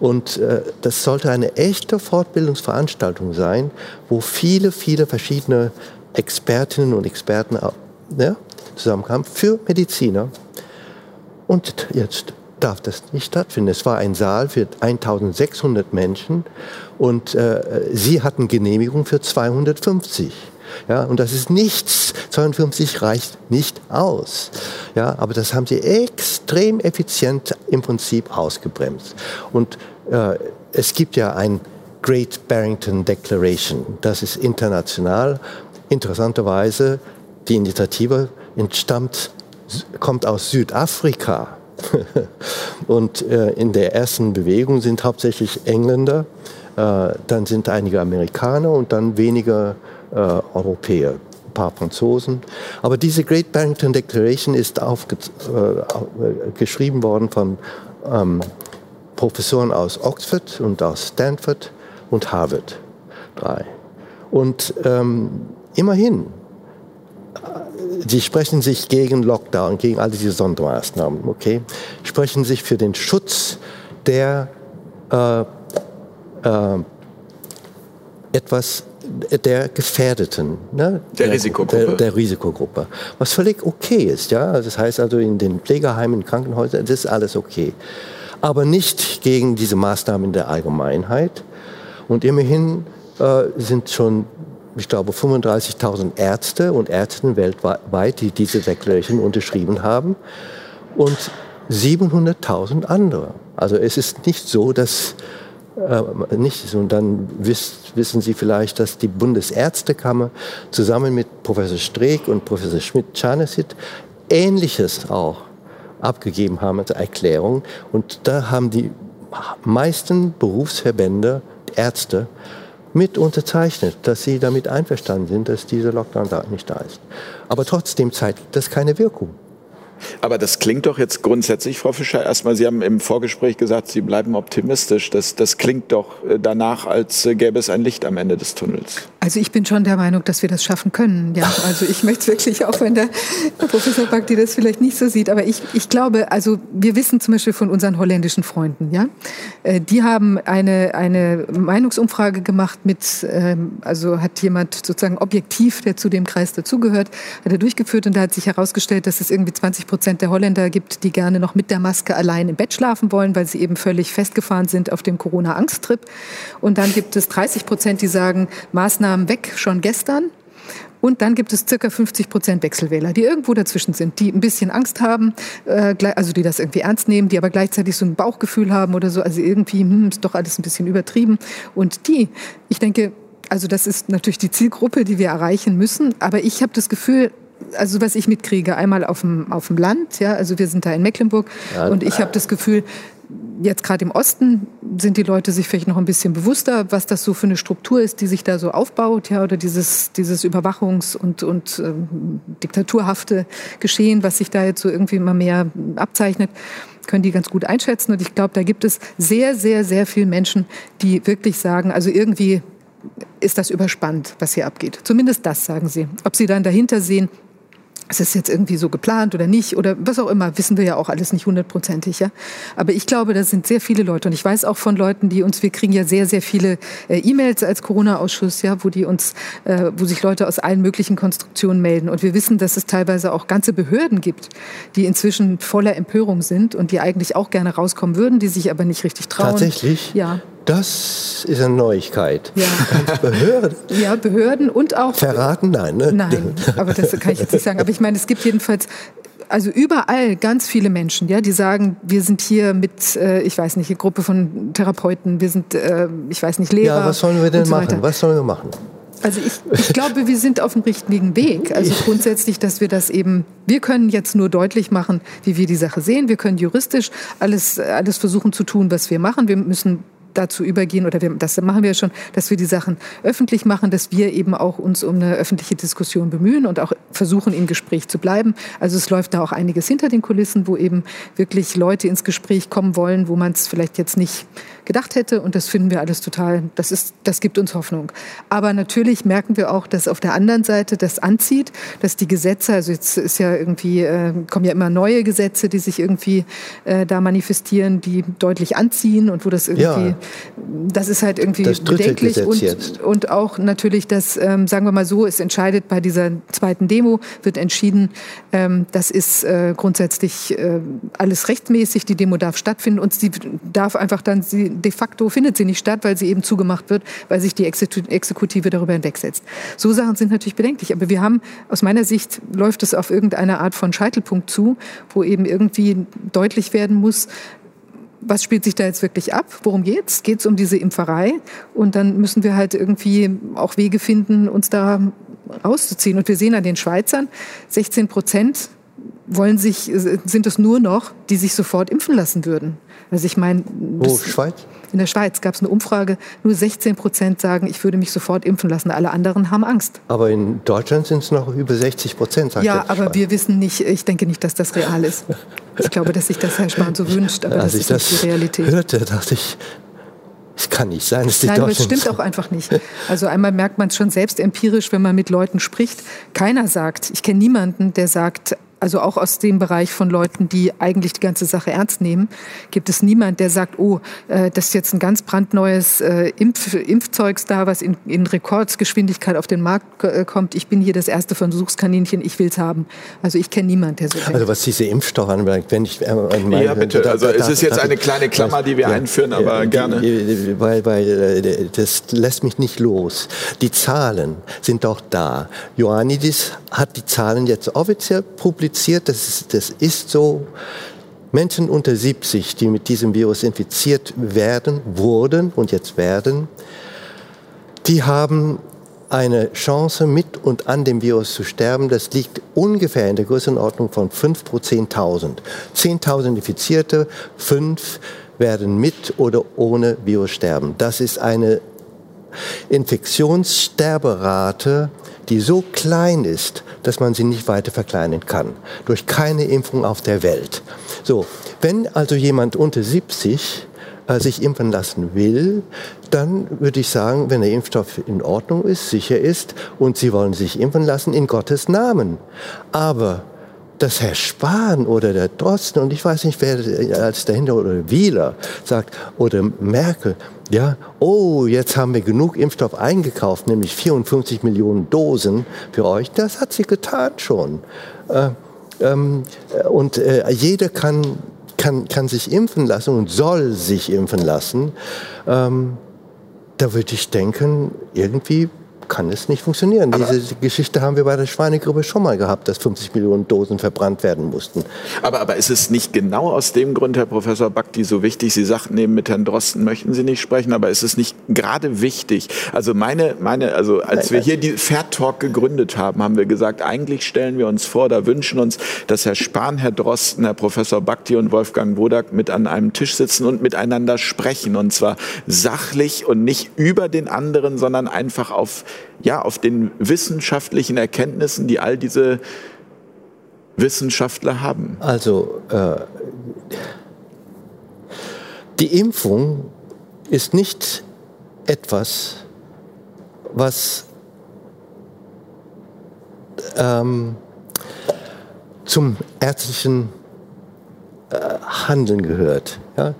Und äh, das sollte eine echte Fortbildungsveranstaltung sein, wo viele, viele verschiedene Expertinnen und Experten ja, zusammenkamen für Mediziner. Und jetzt darf das nicht stattfinden. Es war ein Saal für 1600 Menschen und äh, sie hatten Genehmigung für 250. Ja, und das ist nichts. 52 reicht nicht aus. Ja, aber das haben sie extrem effizient im Prinzip ausgebremst. Und äh, es gibt ja ein Great Barrington Declaration. Das ist international. Interessanterweise, die Initiative entstammt, kommt aus Südafrika. und äh, in der ersten Bewegung sind hauptsächlich Engländer, äh, dann sind einige Amerikaner und dann weniger äh, Europäer, ein paar Franzosen. Aber diese Great Barrington Declaration ist geschrieben worden von ähm, Professoren aus Oxford und aus Stanford und Harvard. Drei. Und ähm, immerhin, Sie sprechen sich gegen Lockdown, gegen all diese Sondermaßnahmen, okay? Sprechen sich für den Schutz der äh, äh, etwas der Gefährdeten, ne? der, der Risikogruppe. Der, der, Risikogruppe. Was völlig okay ist, ja. Also das heißt also in den Pflegeheimen, Krankenhäusern, das ist alles okay. Aber nicht gegen diese Maßnahmen der Allgemeinheit. Und immerhin äh, sind schon ich glaube, 35.000 Ärzte und Ärztinnen weltweit, die diese Declaration unterschrieben haben und 700.000 andere. Also es ist nicht so, dass äh, nicht. Und dann wiss, wissen Sie vielleicht, dass die Bundesärztekammer zusammen mit Professor Streeck und Professor Schmidt-Czarnesit Ähnliches auch abgegeben haben als Erklärung. Und da haben die meisten Berufsverbände, Ärzte, mit unterzeichnet, dass sie damit einverstanden sind, dass dieser Lockdown da nicht da ist. Aber trotzdem zeigt das keine Wirkung. Aber das klingt doch jetzt grundsätzlich, Frau Fischer, erstmal, Sie haben im Vorgespräch gesagt, Sie bleiben optimistisch. Das, das klingt doch äh, danach, als äh, gäbe es ein Licht am Ende des Tunnels. Also ich bin schon der Meinung, dass wir das schaffen können. Ja, also ich möchte wirklich, auch wenn der Professor Bakti das vielleicht nicht so sieht, aber ich, ich glaube, also wir wissen zum Beispiel von unseren holländischen Freunden, ja, äh, die haben eine, eine Meinungsumfrage gemacht mit, ähm, also hat jemand sozusagen objektiv, der zu dem Kreis dazugehört, hat er durchgeführt und da hat sich herausgestellt, dass es irgendwie 20 Prozent der Holländer gibt, die gerne noch mit der Maske allein im Bett schlafen wollen, weil sie eben völlig festgefahren sind auf dem Corona-Angsttrip. Und dann gibt es 30 Prozent, die sagen, Maßnahmen weg schon gestern. Und dann gibt es circa 50 Prozent Wechselwähler, die irgendwo dazwischen sind, die ein bisschen Angst haben, äh, also die das irgendwie ernst nehmen, die aber gleichzeitig so ein Bauchgefühl haben oder so, also irgendwie hm, ist doch alles ein bisschen übertrieben. Und die, ich denke, also das ist natürlich die Zielgruppe, die wir erreichen müssen, aber ich habe das Gefühl, also was ich mitkriege, einmal auf dem, auf dem Land, ja, also wir sind da in Mecklenburg ja, und ich habe das Gefühl, jetzt gerade im Osten sind die Leute sich vielleicht noch ein bisschen bewusster, was das so für eine Struktur ist, die sich da so aufbaut, ja, oder dieses, dieses Überwachungs- und, und ähm, diktaturhafte Geschehen, was sich da jetzt so irgendwie immer mehr abzeichnet, können die ganz gut einschätzen. Und ich glaube, da gibt es sehr, sehr, sehr viele Menschen, die wirklich sagen, also irgendwie ist das überspannt, was hier abgeht. Zumindest das sagen sie. Ob sie dann dahinter sehen, ist es jetzt irgendwie so geplant oder nicht oder was auch immer, wissen wir ja auch alles nicht hundertprozentig. Ja? Aber ich glaube, da sind sehr viele Leute und ich weiß auch von Leuten, die uns, wir kriegen ja sehr, sehr viele äh, E-Mails als Corona-Ausschuss, ja, wo die uns, äh, wo sich Leute aus allen möglichen Konstruktionen melden. Und wir wissen, dass es teilweise auch ganze Behörden gibt, die inzwischen voller Empörung sind und die eigentlich auch gerne rauskommen würden, die sich aber nicht richtig trauen. Tatsächlich? Ja. Das ist eine Neuigkeit. Ja. Behörden. Ja, Behörden und auch. Verraten? Nein, ne? Nein, aber das kann ich jetzt nicht sagen. Aber ich meine, es gibt jedenfalls also überall ganz viele Menschen, ja, die sagen, wir sind hier mit, äh, ich weiß nicht, eine Gruppe von Therapeuten, wir sind, äh, ich weiß nicht, Lehrer. Ja, was sollen wir denn so machen? weiter. Was sollen wir machen? Also ich, ich glaube, wir sind auf dem richtigen Weg. Also grundsätzlich, dass wir das eben, wir können jetzt nur deutlich machen, wie wir die Sache sehen. Wir können juristisch alles, alles versuchen zu tun, was wir machen. Wir müssen dazu übergehen, oder wir, das machen wir schon, dass wir die Sachen öffentlich machen, dass wir eben auch uns um eine öffentliche Diskussion bemühen und auch versuchen, im Gespräch zu bleiben. Also es läuft da auch einiges hinter den Kulissen, wo eben wirklich Leute ins Gespräch kommen wollen, wo man es vielleicht jetzt nicht gedacht hätte. Und das finden wir alles total, das, ist, das gibt uns Hoffnung. Aber natürlich merken wir auch, dass auf der anderen Seite das anzieht, dass die Gesetze, also jetzt ist ja irgendwie, äh, kommen ja immer neue Gesetze, die sich irgendwie äh, da manifestieren, die deutlich anziehen und wo das irgendwie, Ja. das ist halt irgendwie bedenklich Gesetz und, jetzt. und auch natürlich, dass, ähm, sagen wir mal so, es entscheidet bei dieser zweiten Demo, wird entschieden, ähm, das ist äh, grundsätzlich äh, alles rechtmäßig, die Demo darf stattfinden und sie darf einfach dann, sie, de facto findet sie nicht statt, weil sie eben zugemacht wird, weil sich die Exeku- Exekutive darüber hinwegsetzt. So Sachen sind natürlich bedenklich, aber wir haben, aus meiner Sicht läuft es auf irgendeine Art von Scheitelpunkt zu, wo eben irgendwie deutlich werden muss, was spielt sich da jetzt wirklich ab? Worum geht's? Geht's um diese Impferei? Und dann müssen wir halt irgendwie auch Wege finden, uns da rauszuziehen. Und wir sehen an den Schweizern, 16 Prozent wollen sich, sind es nur noch, die sich sofort impfen lassen würden. Also ich meine, Wo, das- Schweiz? in der Schweiz gab es eine Umfrage, nur 16 Prozent sagen, ich würde mich sofort impfen lassen. Alle anderen haben Angst. Aber in Deutschland sind es noch über 60 Prozent, sagt Ja, aber Schweiz. wir wissen nicht, ich denke nicht, dass das real ist. Ich glaube, dass sich das Herr Spahn so wünscht, aber Als das ich ist nicht das die Realität. hörte, dachte ich, es kann nicht sein, dass die Nein, aber es stimmt auch einfach nicht. Also einmal merkt man es schon selbst empirisch, wenn man mit Leuten spricht. Keiner sagt, ich kenne niemanden, der sagt, also auch aus dem Bereich von Leuten, die eigentlich die ganze Sache ernst nehmen, gibt es niemand, der sagt, oh, äh, das ist jetzt ein ganz brandneues äh, Impf Impfzeugs da, was in, in Rekordsgeschwindigkeit auf den Markt äh, kommt. Ich bin hier das erste Versuchskaninchen, ich will's haben. Also ich kenne niemanden, der so denkt. Also was diese Impfstoffe anbelangt, wenn ich... Äh, meine- Ja, bitte. Also es ist jetzt eine kleine Klammer, die wir einführen, aber die- gerne. die- Weil, weil äh, das lässt mich nicht los. Die Zahlen sind doch da. Ioannidis hat die Zahlen jetzt offiziell publiziert. Das ist, das ist so. Menschen unter 70, die mit diesem Virus infiziert werden, wurden und jetzt werden, die haben eine Chance mit und an dem Virus zu sterben, das liegt ungefähr in der Größenordnung von 5 pro 10.000. 10.000 Infizierte, 5 werden mit oder ohne Virus sterben. Das ist eine Infektionssterberate, die so klein ist, dass man sie nicht weiter verkleinern kann. Durch keine Impfung auf der Welt. So, wenn also jemand unter 70 äh, sich impfen lassen will, dann würde ich sagen, wenn der Impfstoff in Ordnung ist, sicher ist und Sie wollen sich impfen lassen, in Gottes Namen. Aber dass Herr Spahn oder der Drosten und ich weiß nicht, wer als dahinter oder Wieler sagt oder Merkel, ja, oh, jetzt haben wir genug Impfstoff eingekauft, nämlich 54 Millionen Dosen für euch. Das hat sie getan schon. Äh, ähm, äh, und äh, jeder kann, kann, kann sich impfen lassen und soll sich impfen lassen. Ähm, da würde ich denken, irgendwie kann es nicht funktionieren. Diese Geschichte haben wir bei der Schweinegrippe schon mal gehabt, dass 50 Millionen Dosen verbrannt werden mussten. Aber, aber ist es nicht genau aus dem Grund, Herr Professor Bakti, so wichtig? Sie sagten eben mit Herrn Drosten möchten Sie nicht sprechen, aber ist es nicht gerade wichtig? Also meine, meine, also als wir hier die Fair Talk gegründet haben, haben wir gesagt, eigentlich stellen wir uns vor, da wünschen uns, dass Herr Spahn, Herr Drosten, Herr Professor Bakti und Wolfgang Wodak mit an einem Tisch sitzen und miteinander sprechen. Und zwar sachlich und nicht über den anderen, sondern einfach auf, ja, auf den wissenschaftlichen Erkenntnissen, die all diese Wissenschaftler haben. Also äh, die Impfung ist nicht etwas, was ähm, zum ärztlichen Handeln gehört. Ja?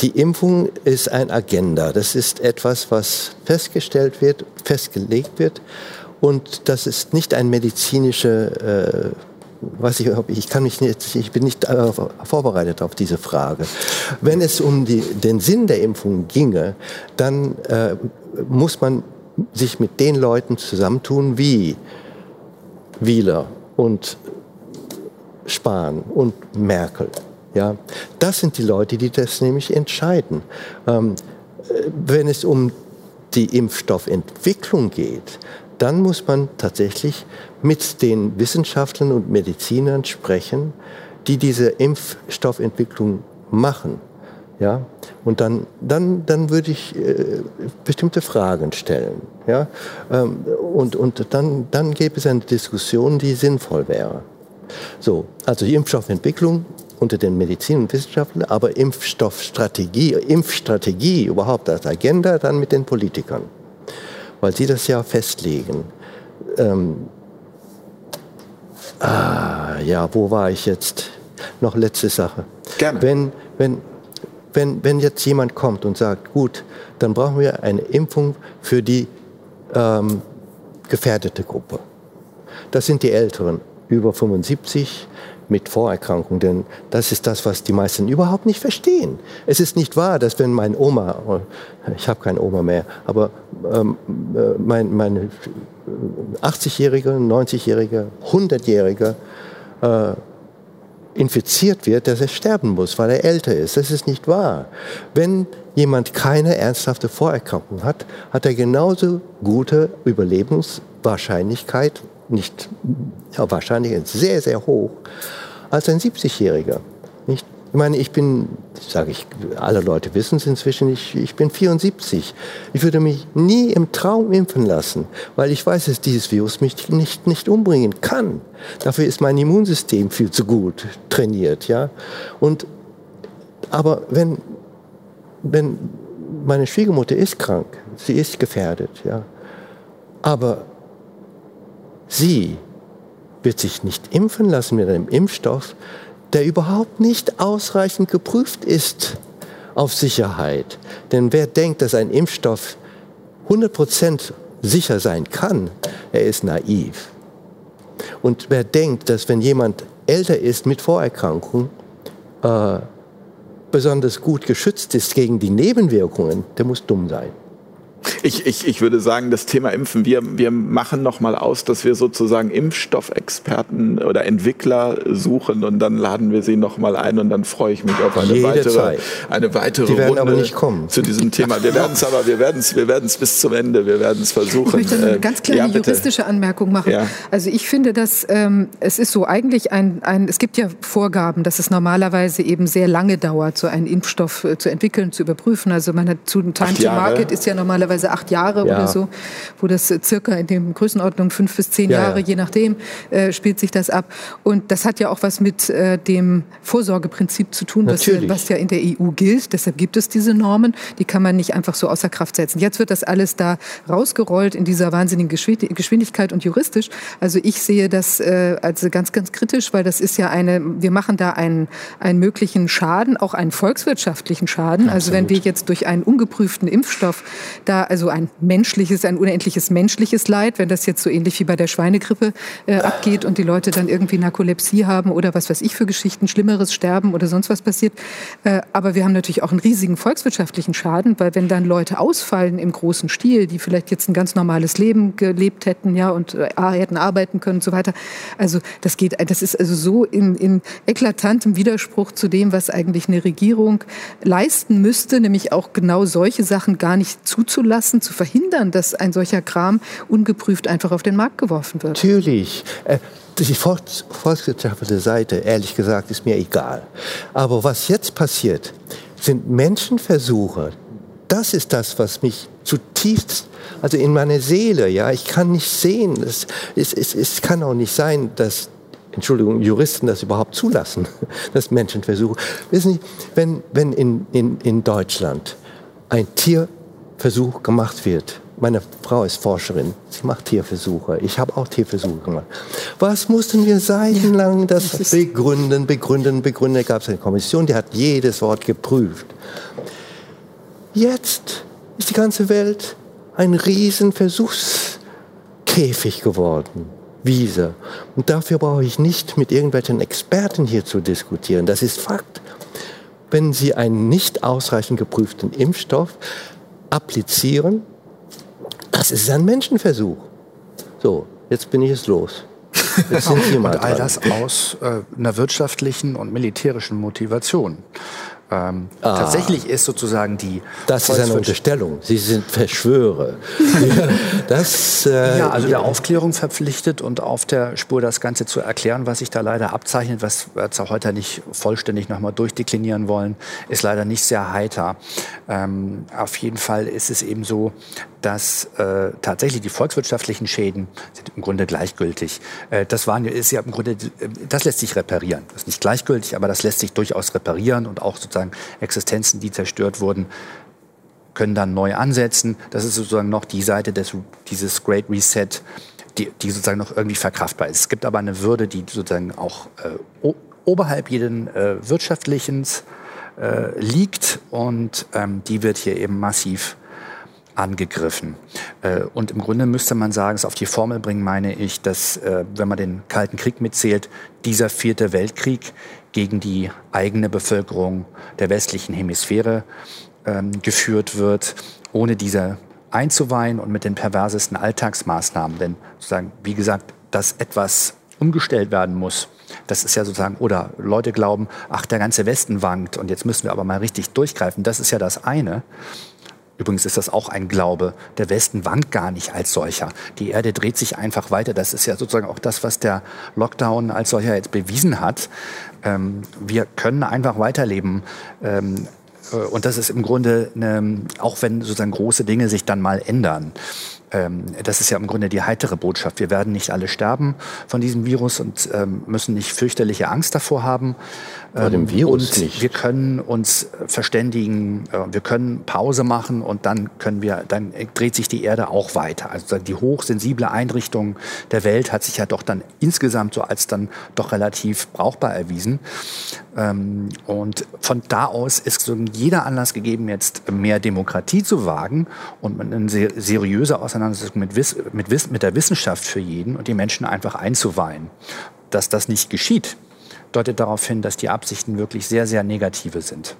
Die Impfung ist ein Agenda. Das ist etwas, was festgestellt wird, festgelegt wird. Und das ist nicht ein medizinische, äh, was ich, ich kann mich nicht, ich bin nicht äh, vorbereitet auf diese Frage. Wenn es um die, den Sinn der Impfung ginge, dann äh, muss man sich mit den Leuten zusammentun wie Wieler und Spahn und Merkel. Ja, das sind die Leute, die das nämlich entscheiden. Ähm, wenn es um die Impfstoffentwicklung geht, dann muss man tatsächlich mit den Wissenschaftlern und Medizinern sprechen, die diese Impfstoffentwicklung machen. Ja, und dann, dann, dann würde ich äh, bestimmte Fragen stellen. Ja, ähm, und, und dann, dann gäbe es eine Diskussion, die sinnvoll wäre. So, also die Impfstoffentwicklung unter den Medizin- und Wissenschaftlern, aber Impfstoffstrategie, Impfstrategie überhaupt als Agenda dann mit den Politikern, weil sie das ja festlegen. Ähm, ah, ja, wo war ich jetzt? Noch letzte Sache. Gerne. Wenn, wenn, wenn, wenn jetzt jemand kommt und sagt, gut, dann brauchen wir eine Impfung für die ähm, gefährdete Gruppe. Das sind die Älteren, über 75, mit Vorerkrankungen. Denn das ist das, was die meisten überhaupt nicht verstehen. Es ist nicht wahr, dass wenn mein Oma, oh, ich habe keine Oma mehr, aber ähm, äh, mein, meine 80-Jährige, 90-Jährige, 100-Jährige äh, infiziert wird, dass er sterben muss, weil er älter ist. Das ist nicht wahr. Wenn jemand keine ernsthafte Vorerkrankung hat, hat er genauso gute Überlebenswahrscheinlichkeit nicht ja, wahrscheinlich sehr, sehr hoch als ein 70-Jähriger. Ich meine, ich bin, sage ich, alle Leute wissen es inzwischen, ich, ich bin 74. Ich würde mich nie im Traum impfen lassen, weil ich weiß, dass dieses Virus mich nicht, nicht umbringen kann. Dafür ist mein Immunsystem viel zu gut trainiert. Ja? Und, aber wenn, wenn meine Schwiegermutter ist krank, sie ist gefährdet, ja, aber Sie wird sich nicht impfen lassen mit einem Impfstoff, der überhaupt nicht ausreichend geprüft ist auf Sicherheit. Denn wer denkt, dass ein Impfstoff 100% sicher sein kann, er ist naiv. Und wer denkt, dass wenn jemand älter ist mit Vorerkrankung, äh, besonders gut geschützt ist gegen die Nebenwirkungen, der muss dumm sein. Ich, ich, ich würde sagen, das Thema Impfen, wir, wir machen nochmal aus, dass wir sozusagen Impfstoffexperten oder Entwickler suchen und dann laden wir sie nochmal ein und dann freue ich mich auf eine Jede weitere, Zeit. eine weitere Die werden Runde aber nicht kommen. zu diesem Thema. Wir werden es aber, wir werden es wir werden's bis zum Ende, wir werden es versuchen. Ich möchte eine Äh, ganz kleine ja, juristische Anmerkung machen. Ja. Also ich finde, dass ähm, es ist so eigentlich ein, ein, es gibt ja Vorgaben, dass es normalerweise eben sehr lange dauert, so einen Impfstoff äh, zu entwickeln, zu überprüfen. Also man hat zu Time to. Market ist ja normalerweise acht Jahre Ja. oder so, wo das äh, circa in dem Größenordnung fünf bis zehn Ja, Jahre, ja. je nachdem, äh, spielt sich das ab. Und das hat ja auch was mit äh, dem Vorsorgeprinzip zu tun, was, was ja in der EU gilt. Deshalb gibt es diese Normen. Die kann man nicht einfach so außer Kraft setzen. Jetzt wird das alles da rausgerollt in dieser wahnsinnigen Geschwind- Geschwindigkeit und juristisch. Also ich sehe das äh, als ganz, ganz kritisch, weil das ist ja eine, wir machen da einen, einen möglichen Schaden, auch einen volkswirtschaftlichen Schaden. Also wenn wir jetzt durch einen ungeprüften Impfstoff da, also ein menschliches, ein unendliches menschliches Leid, wenn das jetzt so ähnlich wie bei der Schweinegrippe äh, abgeht und die Leute dann irgendwie Narkolepsie haben oder was weiß ich für Geschichten, Schlimmeres sterben oder sonst was passiert. Äh, aber wir haben natürlich auch einen riesigen volkswirtschaftlichen Schaden, weil wenn dann Leute ausfallen im großen Stil, die vielleicht jetzt ein ganz normales Leben gelebt hätten, ja, und äh, hätten arbeiten können und so weiter. Also das geht, das ist also so in, in eklatantem Widerspruch zu dem, was eigentlich eine Regierung leisten müsste, nämlich auch genau solche Sachen gar nicht zuzulassen, zu verhindern, dass ein solcher Kram ungeprüft einfach auf den Markt geworfen wird. Natürlich. Äh, Die volks volkswirtschaftliche Seite, ehrlich gesagt, ist mir egal. Aber was jetzt passiert, sind Menschenversuche. Das ist das, was mich zutiefst, also in meiner Seele, ja, ich kann nicht sehen. Es, es, es, es kann auch nicht sein, dass Entschuldigung, Juristen das überhaupt zulassen, dass Menschenversuche. Wissen Sie, wenn, wenn in, in, in Deutschland ein Tier Versuch gemacht wird. Meine Frau ist Forscherin, sie macht Tierversuche. Ich habe auch Tierversuche gemacht. Was mussten wir seitenlang das, das begründen, begründen, begründen? Da gab es eine Kommission, die hat jedes Wort geprüft. Jetzt ist die ganze Welt ein riesen Versuchskäfig geworden. Wiese. Und dafür brauche ich nicht mit irgendwelchen Experten hier zu diskutieren. Das ist Fakt. Wenn Sie einen nicht ausreichend geprüften Impfstoff applizieren, das ist ein Menschenversuch. So, jetzt bin ich es los. Und all dran. das aus äh, einer wirtschaftlichen und militärischen Motivation. Ähm, ah, tatsächlich ist sozusagen die. Das ist eine Unterstellung. Sie sind Verschwörer. das, äh, ja, also der Aufklärung verpflichtet und auf der Spur das Ganze zu erklären, was sich da leider abzeichnet, was wir jetzt auch heute nicht vollständig nochmal durchdeklinieren wollen, ist leider nicht sehr heiter. Ähm, auf jeden Fall ist es eben so, dass äh, tatsächlich die volkswirtschaftlichen Schäden sind im Grunde gleichgültig. Äh, das waren, ist ja im Grunde, das lässt sich reparieren. Das ist nicht gleichgültig, aber das lässt sich durchaus reparieren und auch sozusagen Existenzen, die zerstört wurden, können dann neu ansetzen. Das ist sozusagen noch die Seite des, dieses Great Reset, die, die sozusagen noch irgendwie verkraftbar ist. Es gibt aber eine Würde, die sozusagen auch äh, oberhalb jeden äh, wirtschaftlichen äh, liegt und ähm, die wird hier eben massiv angegriffen. Äh, und im Grunde müsste man sagen, es auf die Formel bringen, meine ich, dass, äh, wenn man den Kalten Krieg mitzählt, dieser vierte Weltkrieg gegen die eigene Bevölkerung der westlichen Hemisphäre ähm, geführt wird, ohne diese einzuweihen und mit den perversesten Alltagsmaßnahmen. Denn sozusagen, wie gesagt, dass etwas umgestellt werden muss, das ist ja sozusagen, oder Leute glauben, ach, der ganze Westen wankt und jetzt müssen wir aber mal richtig durchgreifen. Das ist ja das eine. Übrigens ist das auch ein Glaube. Der Westen wankt gar nicht als solcher. Die Erde dreht sich einfach weiter. Das ist ja sozusagen auch das, was der Lockdown als solcher jetzt bewiesen hat. Ähm, wir können einfach weiterleben. Ähm, äh, und das ist im Grunde, eine, auch wenn sozusagen große Dinge sich dann mal ändern, ähm, das ist ja im Grunde die heitere Botschaft. Wir werden nicht alle sterben von diesem Virus und ähm, müssen nicht fürchterliche Angst davor haben. Vor dem ähm, Virus und nicht. wir können uns verständigen, äh, wir können Pause machen und dann können wir, dann dreht sich die Erde auch weiter. Also die hochsensible Einrichtung der Welt hat sich ja doch dann insgesamt so als dann doch relativ brauchbar erwiesen. Ähm, und von da aus ist so jeder Anlass gegeben, jetzt mehr Demokratie zu wagen und eine seriöse Auseinandersetzung mit, mit, mit der Wissenschaft für jeden und die Menschen einfach einzuweihen. Dass das nicht geschieht, deutet darauf hin, dass die Absichten wirklich sehr, sehr negative sind.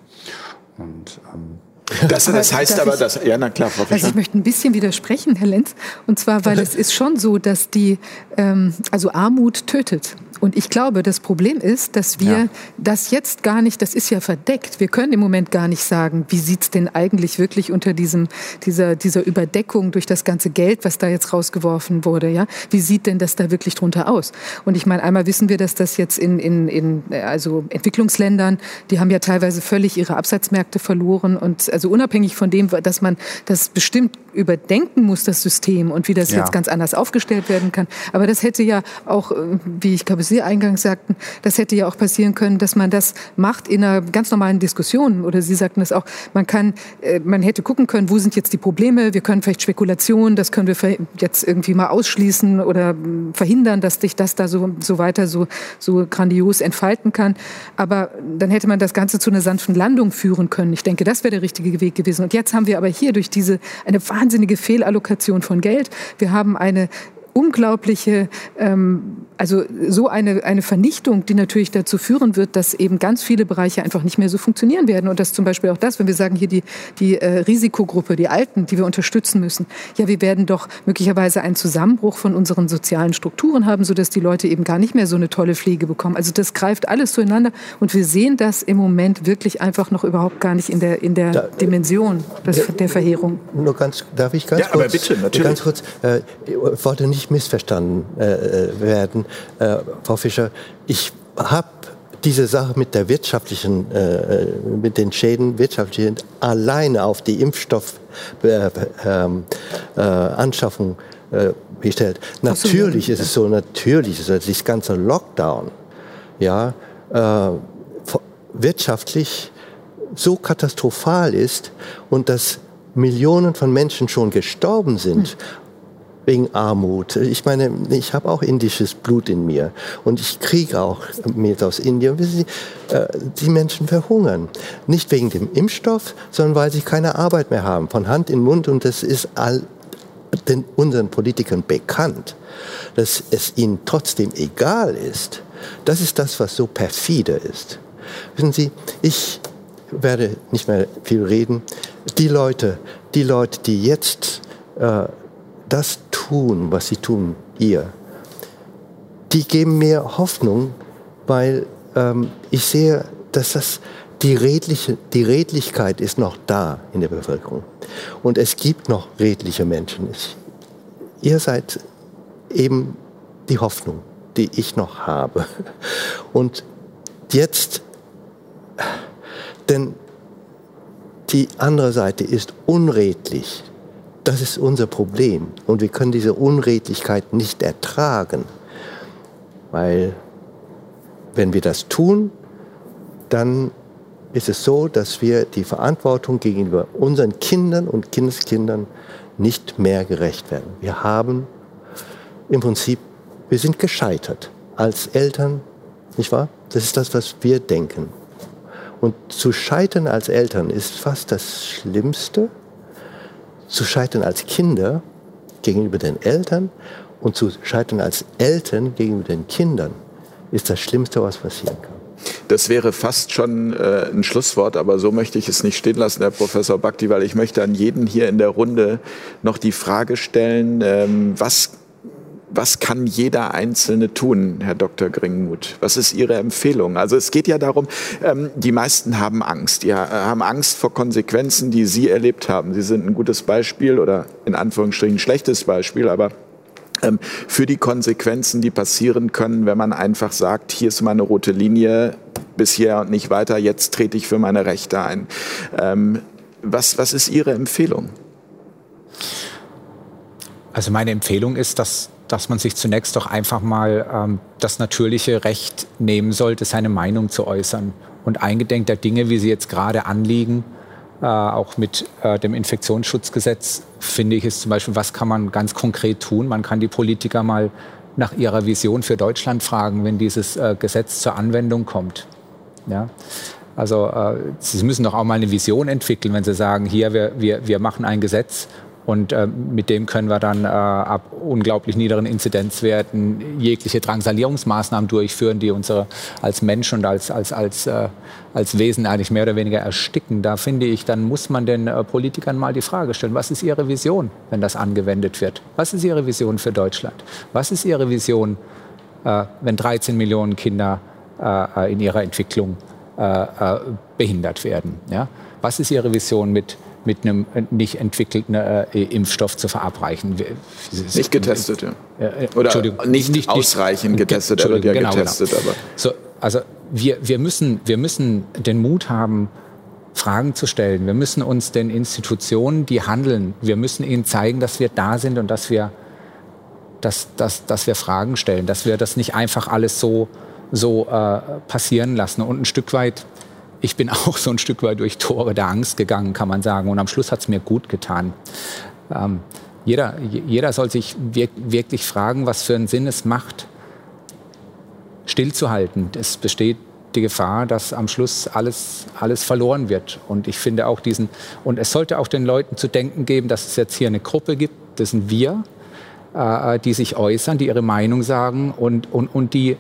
Und, ähm, das, das, heißt aber, dass, ja, na klar, Frau Also ich möchte ein bisschen widersprechen, Herr Lenz. Und zwar, weil es ist schon so, dass die, ähm, also Armut tötet. Und ich glaube, das Problem ist, dass wir ja. das jetzt gar nicht, das ist ja verdeckt. Wir können im Moment gar nicht sagen, wie sieht's denn eigentlich wirklich unter diesem, dieser, dieser Überdeckung durch das ganze Geld, was da jetzt rausgeworfen wurde, ja? Wie sieht denn das da wirklich drunter aus? Und ich meine, einmal wissen wir, dass das jetzt in, in, in also Entwicklungsländern, die haben ja teilweise völlig ihre Absatzmärkte verloren und also unabhängig von dem, dass man das bestimmt überdenken muss, das System und wie das ja. jetzt ganz anders aufgestellt werden kann. Aber das hätte ja auch, äh, wie ich glaube, Sie eingangs sagten, das hätte ja auch passieren können, dass man das macht in einer ganz normalen Diskussion. Oder Sie sagten das auch, man kann, äh, man hätte gucken können, wo sind jetzt die Probleme? Wir können vielleicht Spekulationen, das können wir jetzt irgendwie mal ausschließen oder hm, verhindern, dass sich das da so, so weiter so, so grandios entfalten kann. Aber dann hätte man das Ganze zu einer sanften Landung führen können. Ich denke, das wäre der richtige Weg gewesen. Und jetzt haben wir aber hier durch diese eine wahnsinnige Fehlallokation von Geld. Wir haben eine unglaubliche, ähm, also so eine, eine Vernichtung, die natürlich dazu führen wird, dass eben ganz viele Bereiche einfach nicht mehr so funktionieren werden. Und das zum Beispiel auch das, wenn wir sagen, hier die, die äh, Risikogruppe, die Alten, die wir unterstützen müssen. Ja, wir werden doch möglicherweise einen Zusammenbruch von unseren sozialen Strukturen haben, sodass die Leute eben gar nicht mehr so eine tolle Pflege bekommen. Also das greift alles zueinander. Und wir sehen das im Moment wirklich einfach noch überhaupt gar nicht in der, in der da, Dimension des, der Verheerung. Nur ganz, darf ich ganz ja, kurz? Aber bitte, natürlich. Ganz kurz, äh, ich wollte nicht nicht missverstanden äh, äh, werden, äh, Frau Fischer. Ich habe diese Sache mit der wirtschaftlichen, äh, mit den Schäden wirtschaftlichen alleine auf die Impfstoffanschaffung äh, äh, bestellt. Natürlich ist es so, natürlich ist es das ganze Lockdown, ja, wirtschaftlich so katastrophal ist und das Millionen von Menschen schon gestorben sind wegen Armut. Ich meine, ich habe auch indisches Blut in mir und ich kriege auch mit aus Indien. Wissen Sie, äh, die Menschen verhungern. Nicht wegen dem Impfstoff, sondern weil sie keine Arbeit mehr haben. Von Hand in Mund und das ist all den, unseren Politikern bekannt. Dass es ihnen trotzdem egal ist, das ist das, was so perfide ist. Wissen Sie, ich werde nicht mehr viel reden. Die Leute, die Leute, die jetzt äh, das tun, was sie tun, ihr, die geben mir Hoffnung, weil ähm, ich sehe, dass das die, redliche, die Redlichkeit ist noch da in der Bevölkerung. Und es gibt noch redliche Menschen. Ihr seid eben die Hoffnung, die ich noch habe. Und jetzt, denn die andere Seite ist unredlich. Das ist unser Problem. Und wir können diese Unredlichkeit nicht ertragen. Weil wenn wir das tun, dann ist es so, dass wir die Verantwortung gegenüber unseren Kindern und Kindeskindern nicht mehr gerecht werden. Wir haben im Prinzip, wir sind gescheitert als Eltern, nicht wahr? Das ist das, was wir denken. Und zu scheitern als Eltern ist fast das Schlimmste, zu scheitern als Kinder gegenüber den Eltern und zu scheitern als Eltern gegenüber den Kindern ist das Schlimmste, was passieren kann. Das wäre fast schon äh, ein Schlusswort, aber so möchte ich es nicht stehen lassen, Herr Professor Bakti, weil ich möchte an jeden hier in der Runde noch die Frage stellen, ähm, was was kann jeder Einzelne tun, Herr Dr. Gringmuth? Was ist Ihre Empfehlung? Also es geht ja darum, ähm, die meisten haben Angst. Die haben Angst vor Konsequenzen, die Sie erlebt haben. Sie sind ein gutes Beispiel oder in Anführungsstrichen ein schlechtes Beispiel, aber ähm, für die Konsequenzen, die passieren können, wenn man einfach sagt, hier ist meine rote Linie, bis hier und nicht weiter, jetzt trete ich für meine Rechte ein. Ähm, was, was ist Ihre Empfehlung? Also meine Empfehlung ist, dass dass man sich zunächst doch einfach mal ähm, das natürliche Recht nehmen sollte, seine Meinung zu äußern. Und eingedenk der Dinge, wie sie jetzt gerade anliegen, äh, auch mit äh, dem Infektionsschutzgesetz, finde ich es zum Beispiel, was kann man ganz konkret tun? Man kann die Politiker mal nach ihrer Vision für Deutschland fragen, wenn dieses äh, Gesetz zur Anwendung kommt. Ja? Also äh, Sie müssen doch auch mal eine Vision entwickeln, wenn Sie sagen, hier, wir, wir, wir machen ein Gesetz und äh, mit dem können wir dann äh, ab unglaublich niederen Inzidenzwerten jegliche Drangsalierungsmaßnahmen durchführen, die unsere als Mensch und als, als, als, äh, als Wesen eigentlich mehr oder weniger ersticken. Da finde ich, dann muss man den äh, Politikern mal die Frage stellen, was ist ihre Vision, wenn das angewendet wird? Was ist ihre Vision für Deutschland? Was ist ihre Vision, äh, wenn 13 Millionen Kinder äh, in ihrer Entwicklung behindert werden? Ja? Was ist ihre Vision mit mit einem nicht entwickelten äh, Impfstoff zu verabreichen. Nicht getestet, ja. Äh, Oder nicht, nicht ausreichend nicht, getestet, er wird ja genau, getestet. Genau. Aber. So, also wir, wir, müssen, wir müssen den Mut haben, Fragen zu stellen. Wir müssen uns den Institutionen, die handeln, wir müssen ihnen zeigen, dass wir da sind und dass wir, dass, dass, dass wir Fragen stellen, dass wir das nicht einfach alles so, so äh, passieren lassen. Und ein Stück weit ich bin auch so ein Stück weit durch Tore der Angst gegangen, kann man sagen. Und am Schluss hat es mir gut getan. Ähm, jeder, jeder soll sich wirklich fragen, was für einen Sinn es macht, stillzuhalten. Es besteht die Gefahr, dass am Schluss alles, alles verloren wird. Und ich finde auch diesen, und es sollte auch den Leuten zu denken geben, dass es jetzt hier eine Gruppe gibt, das sind wir, äh, die sich äußern, die ihre Meinung sagen und, und, und die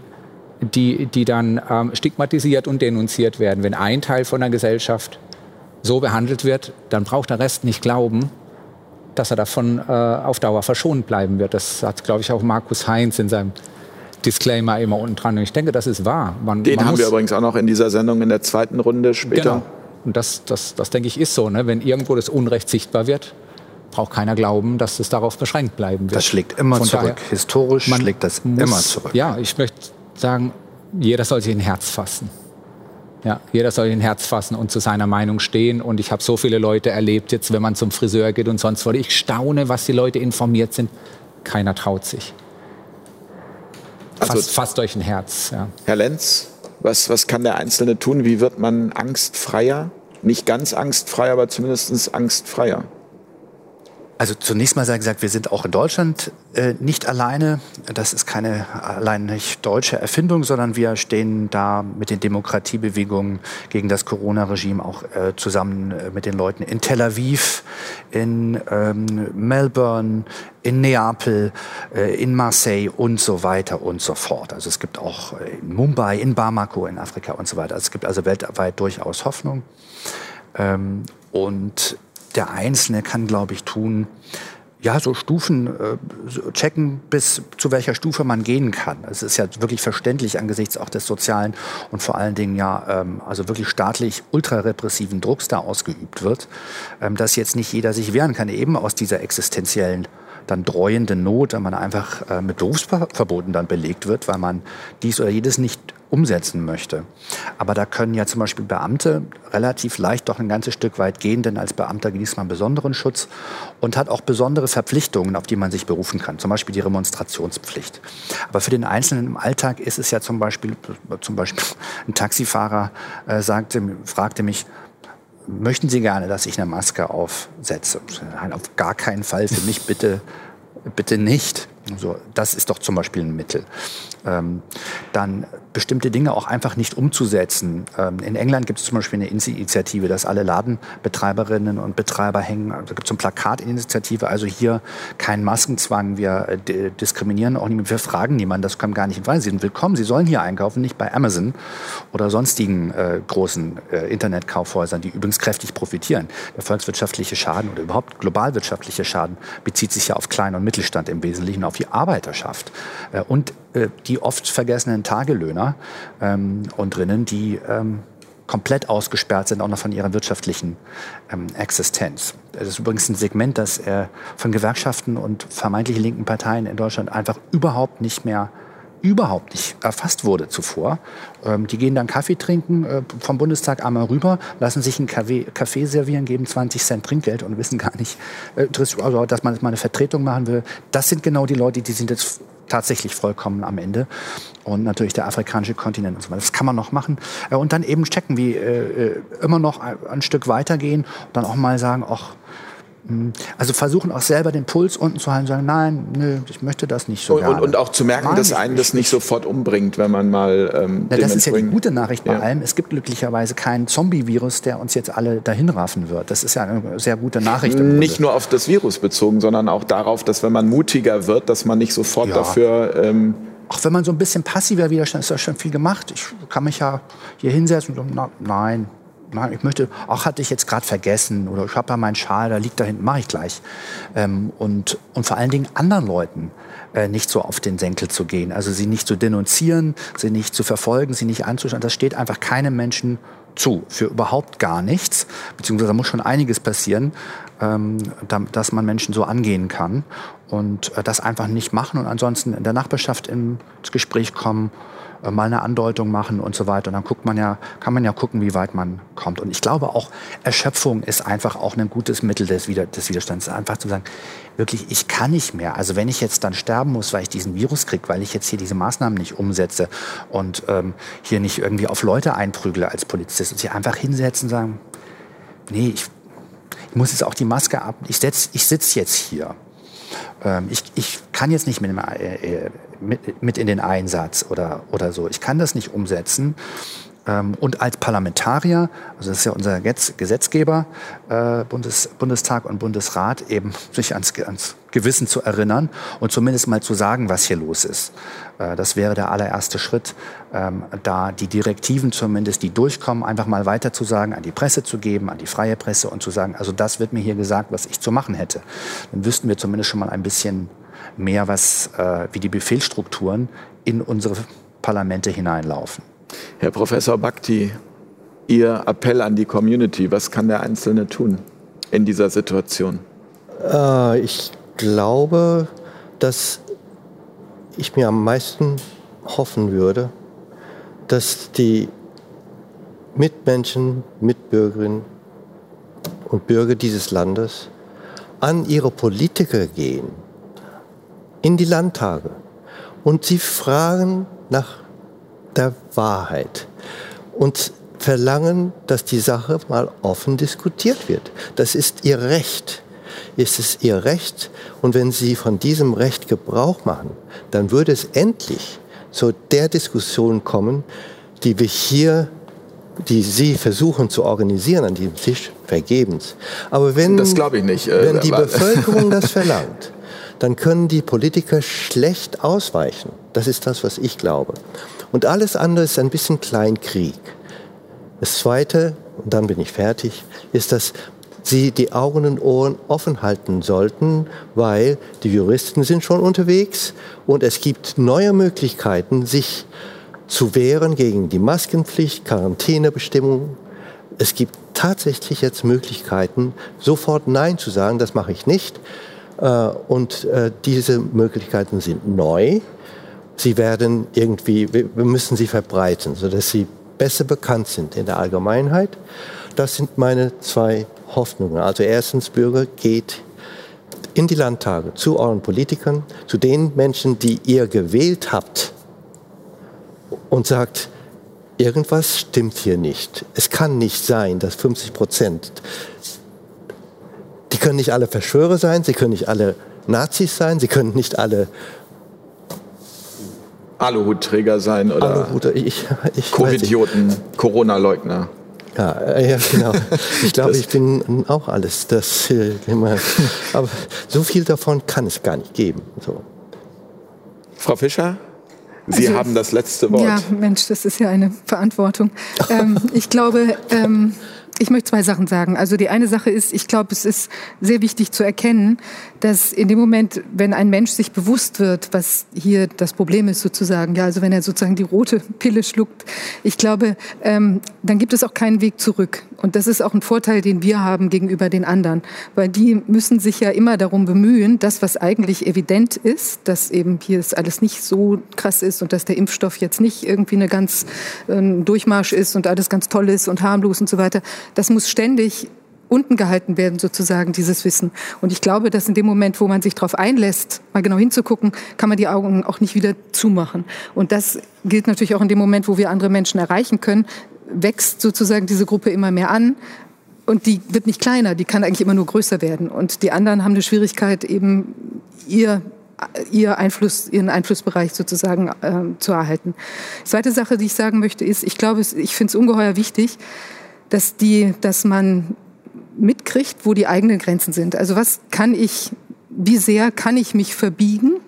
die, die dann ähm, stigmatisiert und denunziert werden. Wenn ein Teil von der Gesellschaft so behandelt wird, dann braucht der Rest nicht glauben, dass er davon äh, auf Dauer verschont bleiben wird. Das hat, glaube ich, auch Markus Heinz in seinem Disclaimer immer unten dran. Und ich denke, das ist wahr. Man, Den man haben wir übrigens auch noch in dieser Sendung in der zweiten Runde später. Genau. Und das, das, das denke ich, ist so. Ne? Wenn irgendwo das Unrecht sichtbar wird, braucht keiner glauben, dass es darauf beschränkt bleiben wird. Das schlägt immer Von zurück. Daher, Historisch schlägt das muss, immer zurück. Ja, ich möchte sagen, jeder soll sich ein Herz fassen. Ja, jeder soll ein Herz fassen und zu seiner Meinung stehen. Und ich habe so viele Leute erlebt, jetzt, wenn man zum Friseur geht und sonst wo. Ich staune, was die Leute informiert sind. Keiner traut sich. Also, fasst, fasst euch ein Herz. Ja. Herr Lenz, was, was kann der Einzelne tun? Wie wird man angstfreier? Nicht ganz angstfrei, aber zumindest angstfreier. Also zunächst mal sei gesagt, wir sind auch in Deutschland äh, nicht alleine. Das ist keine allein nicht deutsche Erfindung, sondern wir stehen da mit den Demokratiebewegungen gegen das Corona-Regime auch äh, zusammen äh, mit den Leuten in Tel Aviv, in ähm, Melbourne, in Neapel, äh, in Marseille und so weiter und so fort. Also es gibt auch äh, in Mumbai, in Bamako, in Afrika und so weiter. Also es gibt also weltweit durchaus Hoffnung. Ähm, und der Einzelne kann, glaube ich, tun, ja, so Stufen äh, checken, bis zu welcher Stufe man gehen kann. Es ist ja wirklich verständlich angesichts auch des sozialen und vor allen Dingen ja, ähm, also wirklich staatlich ultrarepressiven Drucks da ausgeübt wird, ähm, dass jetzt nicht jeder sich wehren kann, eben aus dieser existenziellen dann dreuende Not, wenn man einfach äh, mit Berufsverboten dann belegt wird, weil man dies oder jedes nicht umsetzen möchte. Aber da können ja zum Beispiel Beamte relativ leicht doch ein ganzes Stück weit gehen, denn als Beamter genießt man besonderen Schutz und hat auch besondere Verpflichtungen, auf die man sich berufen kann, zum Beispiel die Remonstrationspflicht. Aber für den Einzelnen im Alltag ist es ja zum Beispiel, zum Beispiel ein Taxifahrer äh, sagte, fragte mich, möchten Sie gerne, dass ich eine Maske aufsetze? Nein, auf gar keinen Fall. Für mich bitte, bitte nicht. So, das ist doch zum Beispiel ein Mittel. Ähm, dann bestimmte Dinge auch einfach nicht umzusetzen. Ähm, in England gibt es zum Beispiel eine Initiative, dass alle Ladenbetreiberinnen und Betreiber hängen. Also gibt es eine Plakatinitiative, also hier kein Maskenzwang, wir äh, diskriminieren auch niemanden, wir fragen niemanden, das kommt gar nicht in Frage. Sie sind willkommen, Sie sollen hier einkaufen, nicht bei Amazon oder sonstigen äh, großen äh, Internetkaufhäusern, die übrigens kräftig profitieren. Der volkswirtschaftliche Schaden oder überhaupt globalwirtschaftliche Schaden bezieht sich ja auf Klein- und Mittelstand im Wesentlichen, auf die Arbeiterschaft. Äh, und die oft vergessenen Tagelöhner ähm, und drinnen, die ähm, komplett ausgesperrt sind, auch noch von ihrer wirtschaftlichen ähm, Existenz. Das ist übrigens ein Segment, das äh, von Gewerkschaften und vermeintlich linken Parteien in Deutschland einfach überhaupt nicht mehr überhaupt nicht erfasst wurde zuvor. Ähm, die gehen dann Kaffee trinken äh, vom Bundestag einmal rüber, lassen sich einen Kaffee, Kaffee, servieren, geben 20 Cent Trinkgeld und wissen gar nicht, äh, also, dass man mal eine Vertretung machen will. Das sind genau die Leute, die sind jetzt tatsächlich vollkommen am Ende. Und natürlich der afrikanische Kontinent und so weiter. Das kann man noch machen. Äh, und dann eben checken, wie äh, äh, immer noch ein Stück weitergehen und dann auch mal sagen, ach, also versuchen auch selber den Puls unten zu halten und sagen, nein, nö, ich möchte das nicht so. Und, und, und auch zu merken, nein, dass einen das nicht sofort umbringt, wenn man mal. Ähm, Na, das ist ja die gute Nachricht bei ja. allem. Es gibt glücklicherweise keinen Zombie-Virus, der uns jetzt alle dahin raffen wird. Das ist ja eine sehr gute Nachricht. Nicht nur auf das Virus bezogen, sondern auch darauf, dass wenn man mutiger wird, dass man nicht sofort ja. dafür. Ähm, auch wenn man so ein bisschen passiver Widerstand ist, ja schon viel gemacht. Ich kann mich ja hier hinsetzen und sagen, nein, nein, ich möchte, ach, hatte ich jetzt gerade vergessen oder ich habe da meinen Schal, da liegt da hinten, mache ich gleich. Ähm, und, und vor allen Dingen anderen Leuten äh, nicht so auf den Senkel zu gehen. Also sie nicht zu denunzieren, sie nicht zu verfolgen, sie nicht anzuschauen. Das steht einfach keinem Menschen zu, für überhaupt gar nichts. Beziehungsweise da muss schon einiges passieren, ähm, dass man Menschen so angehen kann. Und äh, das einfach nicht machen und ansonsten in der Nachbarschaft ins Gespräch kommen äh, mal eine Andeutung machen und so weiter. Und dann guckt man ja, kann man ja gucken, wie weit man kommt. Und ich glaube auch, Erschöpfung ist einfach auch ein gutes Mittel des, Wider des Widerstands. Einfach zu sagen, wirklich, ich kann nicht mehr. Also wenn ich jetzt dann sterben muss, weil ich diesen Virus kriege, weil ich jetzt hier diese Maßnahmen nicht umsetze und ähm, hier nicht irgendwie auf Leute einprügle als Polizist und sich einfach hinsetzen und sagen, nee, ich, ich muss jetzt auch die Maske ab, ich, ich sitze jetzt hier. Ähm, ich, ich kann jetzt nicht mit, äh, äh, mit, mit in den Einsatz oder, oder so. Ich kann das nicht umsetzen. Ähm, und als Parlamentarier, also das ist ja unser Gesetzgeber, äh, Bundes, Bundestag und Bundesrat, eben sich ans, ans, Gewissen zu erinnern und zumindest mal zu sagen, was hier los ist. Äh, das wäre der allererste Schritt, ähm, da die Direktiven zumindest, die durchkommen, einfach mal weiter zu sagen, an die Presse zu geben, an die freie Presse und zu sagen, also das wird mir hier gesagt, was ich zu machen hätte. Dann wüssten wir zumindest schon mal ein bisschen mehr, was, äh, wie die Befehlsstrukturen in unsere Parlamente hineinlaufen. Herr Professor Bhakti, Ihr Appell an die Community, was kann der Einzelne tun in dieser Situation? Äh, ich glaube, dass ich mir am meisten hoffen würde, dass die Mitmenschen, Mitbürgerinnen und Bürger dieses Landes an ihre Politiker gehen, in die Landtage, und sie fragen nach der Wahrheit und verlangen, dass die Sache mal offen diskutiert wird. Das ist ihr Recht. ist es ihr Recht. Und wenn sie von diesem Recht Gebrauch machen, dann würde es endlich zu der Diskussion kommen, die wir hier die Sie versuchen zu organisieren an diesem Tisch, vergebens. Aber wenn, das glaube ich nicht. Äh, wenn die Bevölkerung das verlangt, dann können die Politiker schlecht ausweichen. Das ist das, was ich glaube. Und alles andere ist ein bisschen Kleinkrieg. Das Zweite, und dann bin ich fertig, ist, dass Sie die Augen und Ohren offen halten sollten, weil die Juristen sind schon unterwegs und es gibt neue Möglichkeiten, sich zu wehren gegen die Maskenpflicht, Quarantänebestimmungen. Es gibt tatsächlich jetzt Möglichkeiten, sofort Nein zu sagen, das mache ich nicht. Äh, und äh, diese Möglichkeiten sind neu. Sie werden irgendwie, wir müssen sie verbreiten, sodass sie besser bekannt sind in der Allgemeinheit. Das sind meine zwei Hoffnungen. Also erstens, Bürger, geht in die Landtage zu euren Politikern, zu den Menschen, die ihr gewählt habt und sagt, irgendwas stimmt hier nicht. Es kann nicht sein, dass 50 Prozent, können nicht alle Verschwörer sein, sie können nicht alle Nazis sein, sie können nicht alle Aluhutträger sein oder Aluhut, ich, ich Covidioten, Corona-Leugner. Ja, äh, ja, genau. Ich glaube, ich bin auch alles. Das, äh, immer, aber so viel davon kann es gar nicht geben. So. Frau Fischer? Sie also, haben das letzte Wort. Ja, Mensch, das ist ja eine Verantwortung. ähm, ich glaube, ähm, ich möchte zwei Sachen sagen. Also die eine Sache ist, ich glaube, es ist sehr wichtig zu erkennen, dass in dem Moment, wenn ein Mensch sich bewusst wird, was hier das Problem ist sozusagen, ja, also wenn er sozusagen die rote Pille schluckt, ich glaube, ähm, dann gibt es auch keinen Weg zurück. Und das ist auch ein Vorteil, den wir haben gegenüber den anderen, weil die müssen sich ja immer darum bemühen, das, was eigentlich evident ist, dass eben hier es alles nicht so krass ist und dass der Impfstoff jetzt nicht irgendwie eine ganz äh, Durchmarsch ist und alles ganz toll ist und harmlos und so weiter, das muss ständig unten gehalten werden, sozusagen, dieses Wissen. Und ich glaube, dass in dem Moment, wo man sich darauf einlässt, mal genau hinzugucken, kann man die Augen auch nicht wieder zumachen. Und das gilt natürlich auch in dem Moment, wo wir andere Menschen erreichen können, wächst sozusagen diese Gruppe immer mehr an. Und die wird nicht kleiner, die kann eigentlich immer nur größer werden. Und die anderen haben eine Schwierigkeit, eben ihr ihr Einfluss, ihren Einflussbereich sozusagen äh, zu erhalten. Zweite Sache, die ich sagen möchte, ist, ich glaube, ich finde es ungeheuer wichtig, dass die, dass man mitkriegt, wo die eigenen Grenzen sind. Also was kann ich, wie sehr kann ich mich verbiegen?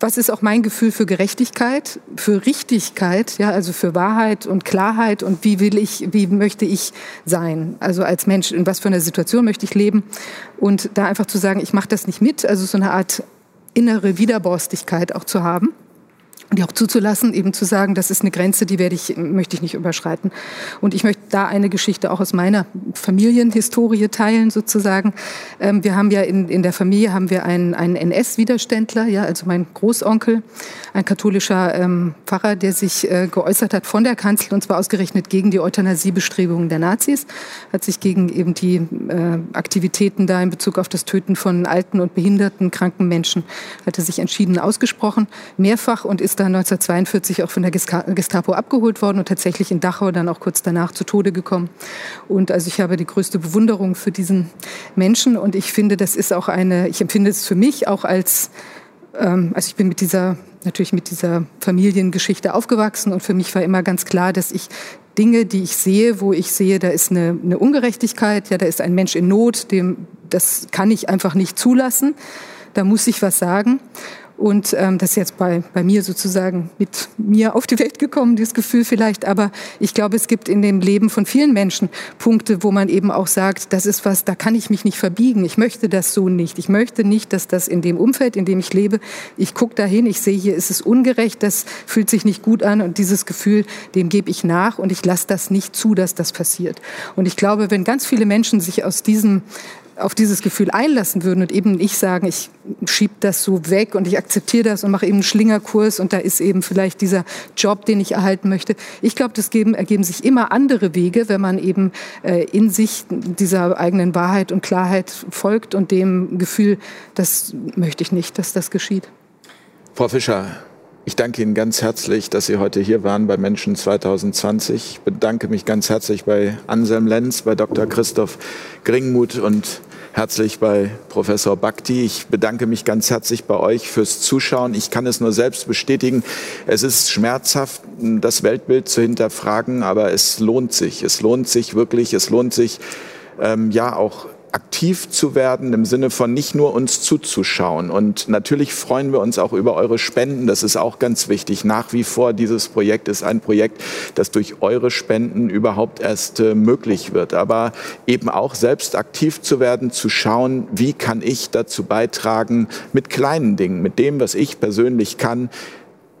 Was ist auch mein Gefühl für Gerechtigkeit, für Richtigkeit, ja, also für Wahrheit und Klarheit und wie will ich, wie möchte ich sein? Also als Mensch, in was für einer Situation möchte ich leben? Und da einfach zu sagen, ich mache das nicht mit, also so eine Art innere Widerborstigkeit auch zu haben die auch zuzulassen, eben zu sagen, das ist eine Grenze, die werde ich, möchte ich nicht überschreiten. Und ich möchte da eine Geschichte auch aus meiner Familienhistorie teilen, sozusagen. Ähm, wir haben ja in, in der Familie haben wir einen, einen NS-Widerständler, ja, also mein Großonkel, ein katholischer ähm, Pfarrer, der sich äh, geäußert hat von der Kanzel, und zwar ausgerechnet gegen die Euthanasiebestrebungen der Nazis, hat sich gegen eben die äh, Aktivitäten da in Bezug auf das Töten von alten und behinderten, kranken Menschen, hat er sich entschieden ausgesprochen, mehrfach und ist dann 1942 auch von der Gestapo abgeholt worden und tatsächlich in Dachau dann auch kurz danach zu Tode gekommen. Und also ich habe die größte Bewunderung für diesen Menschen und ich finde, das ist auch eine, ich empfinde es für mich auch als, ähm, also ich bin mit dieser, natürlich mit dieser Familiengeschichte aufgewachsen und für mich war immer ganz klar, dass ich Dinge, die ich sehe, wo ich sehe, da ist eine, eine Ungerechtigkeit, ja, da ist ein Mensch in Not, dem, das kann ich einfach nicht zulassen. Da muss ich was sagen. Und ähm, das ist jetzt bei, bei mir sozusagen mit mir auf die Welt gekommen, dieses Gefühl vielleicht. Aber ich glaube, es gibt in dem Leben von vielen Menschen Punkte, wo man eben auch sagt, das ist was, da kann ich mich nicht verbiegen. Ich möchte das so nicht. Ich möchte nicht, dass das in dem Umfeld, in dem ich lebe, ich gucke dahin, ich sehe, hier ist es ungerecht, das fühlt sich nicht gut an. Und dieses Gefühl, dem gebe ich nach und ich lasse das nicht zu, dass das passiert. Und ich glaube, wenn ganz viele Menschen sich aus diesem auf dieses Gefühl einlassen würden und eben nicht sagen, ich schiebe das so weg und ich akzeptiere das und mache eben einen Schlingerkurs und da ist eben vielleicht dieser Job, den ich erhalten möchte. Ich glaube, das geben, ergeben sich immer andere Wege, wenn man eben äh, in sich dieser eigenen Wahrheit und Klarheit folgt und dem Gefühl, das möchte ich nicht, dass das geschieht. Frau Fischer, ich danke Ihnen ganz herzlich, dass Sie heute hier waren bei Menschen 2020. Ich bedanke mich ganz herzlich bei Anselm Lenz, bei Dr. Christoph Gringmuth und herzlich bei Professor Bhakti. Ich bedanke mich ganz herzlich bei euch fürs Zuschauen. Ich kann es nur selbst bestätigen. Es ist schmerzhaft, das Weltbild zu hinterfragen, aber es lohnt sich. Es lohnt sich wirklich. Es lohnt sich, ähm, ja, auch aktiv zu werden im Sinne von nicht nur uns zuzuschauen. Und natürlich freuen wir uns auch über eure Spenden. Das ist auch ganz wichtig. Nach wie vor, dieses Projekt ist ein Projekt, das durch eure Spenden überhaupt erst äh, möglich wird. Aber eben auch selbst aktiv zu werden, zu schauen, wie kann ich dazu beitragen, mit kleinen Dingen, mit dem, was ich persönlich kann,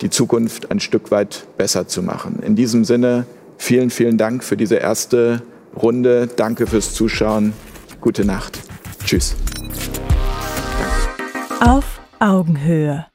die Zukunft ein Stück weit besser zu machen. In diesem Sinne, vielen, vielen Dank für diese erste Runde. Danke fürs Zuschauen. Gute Nacht. Tschüss. Auf Augenhöhe.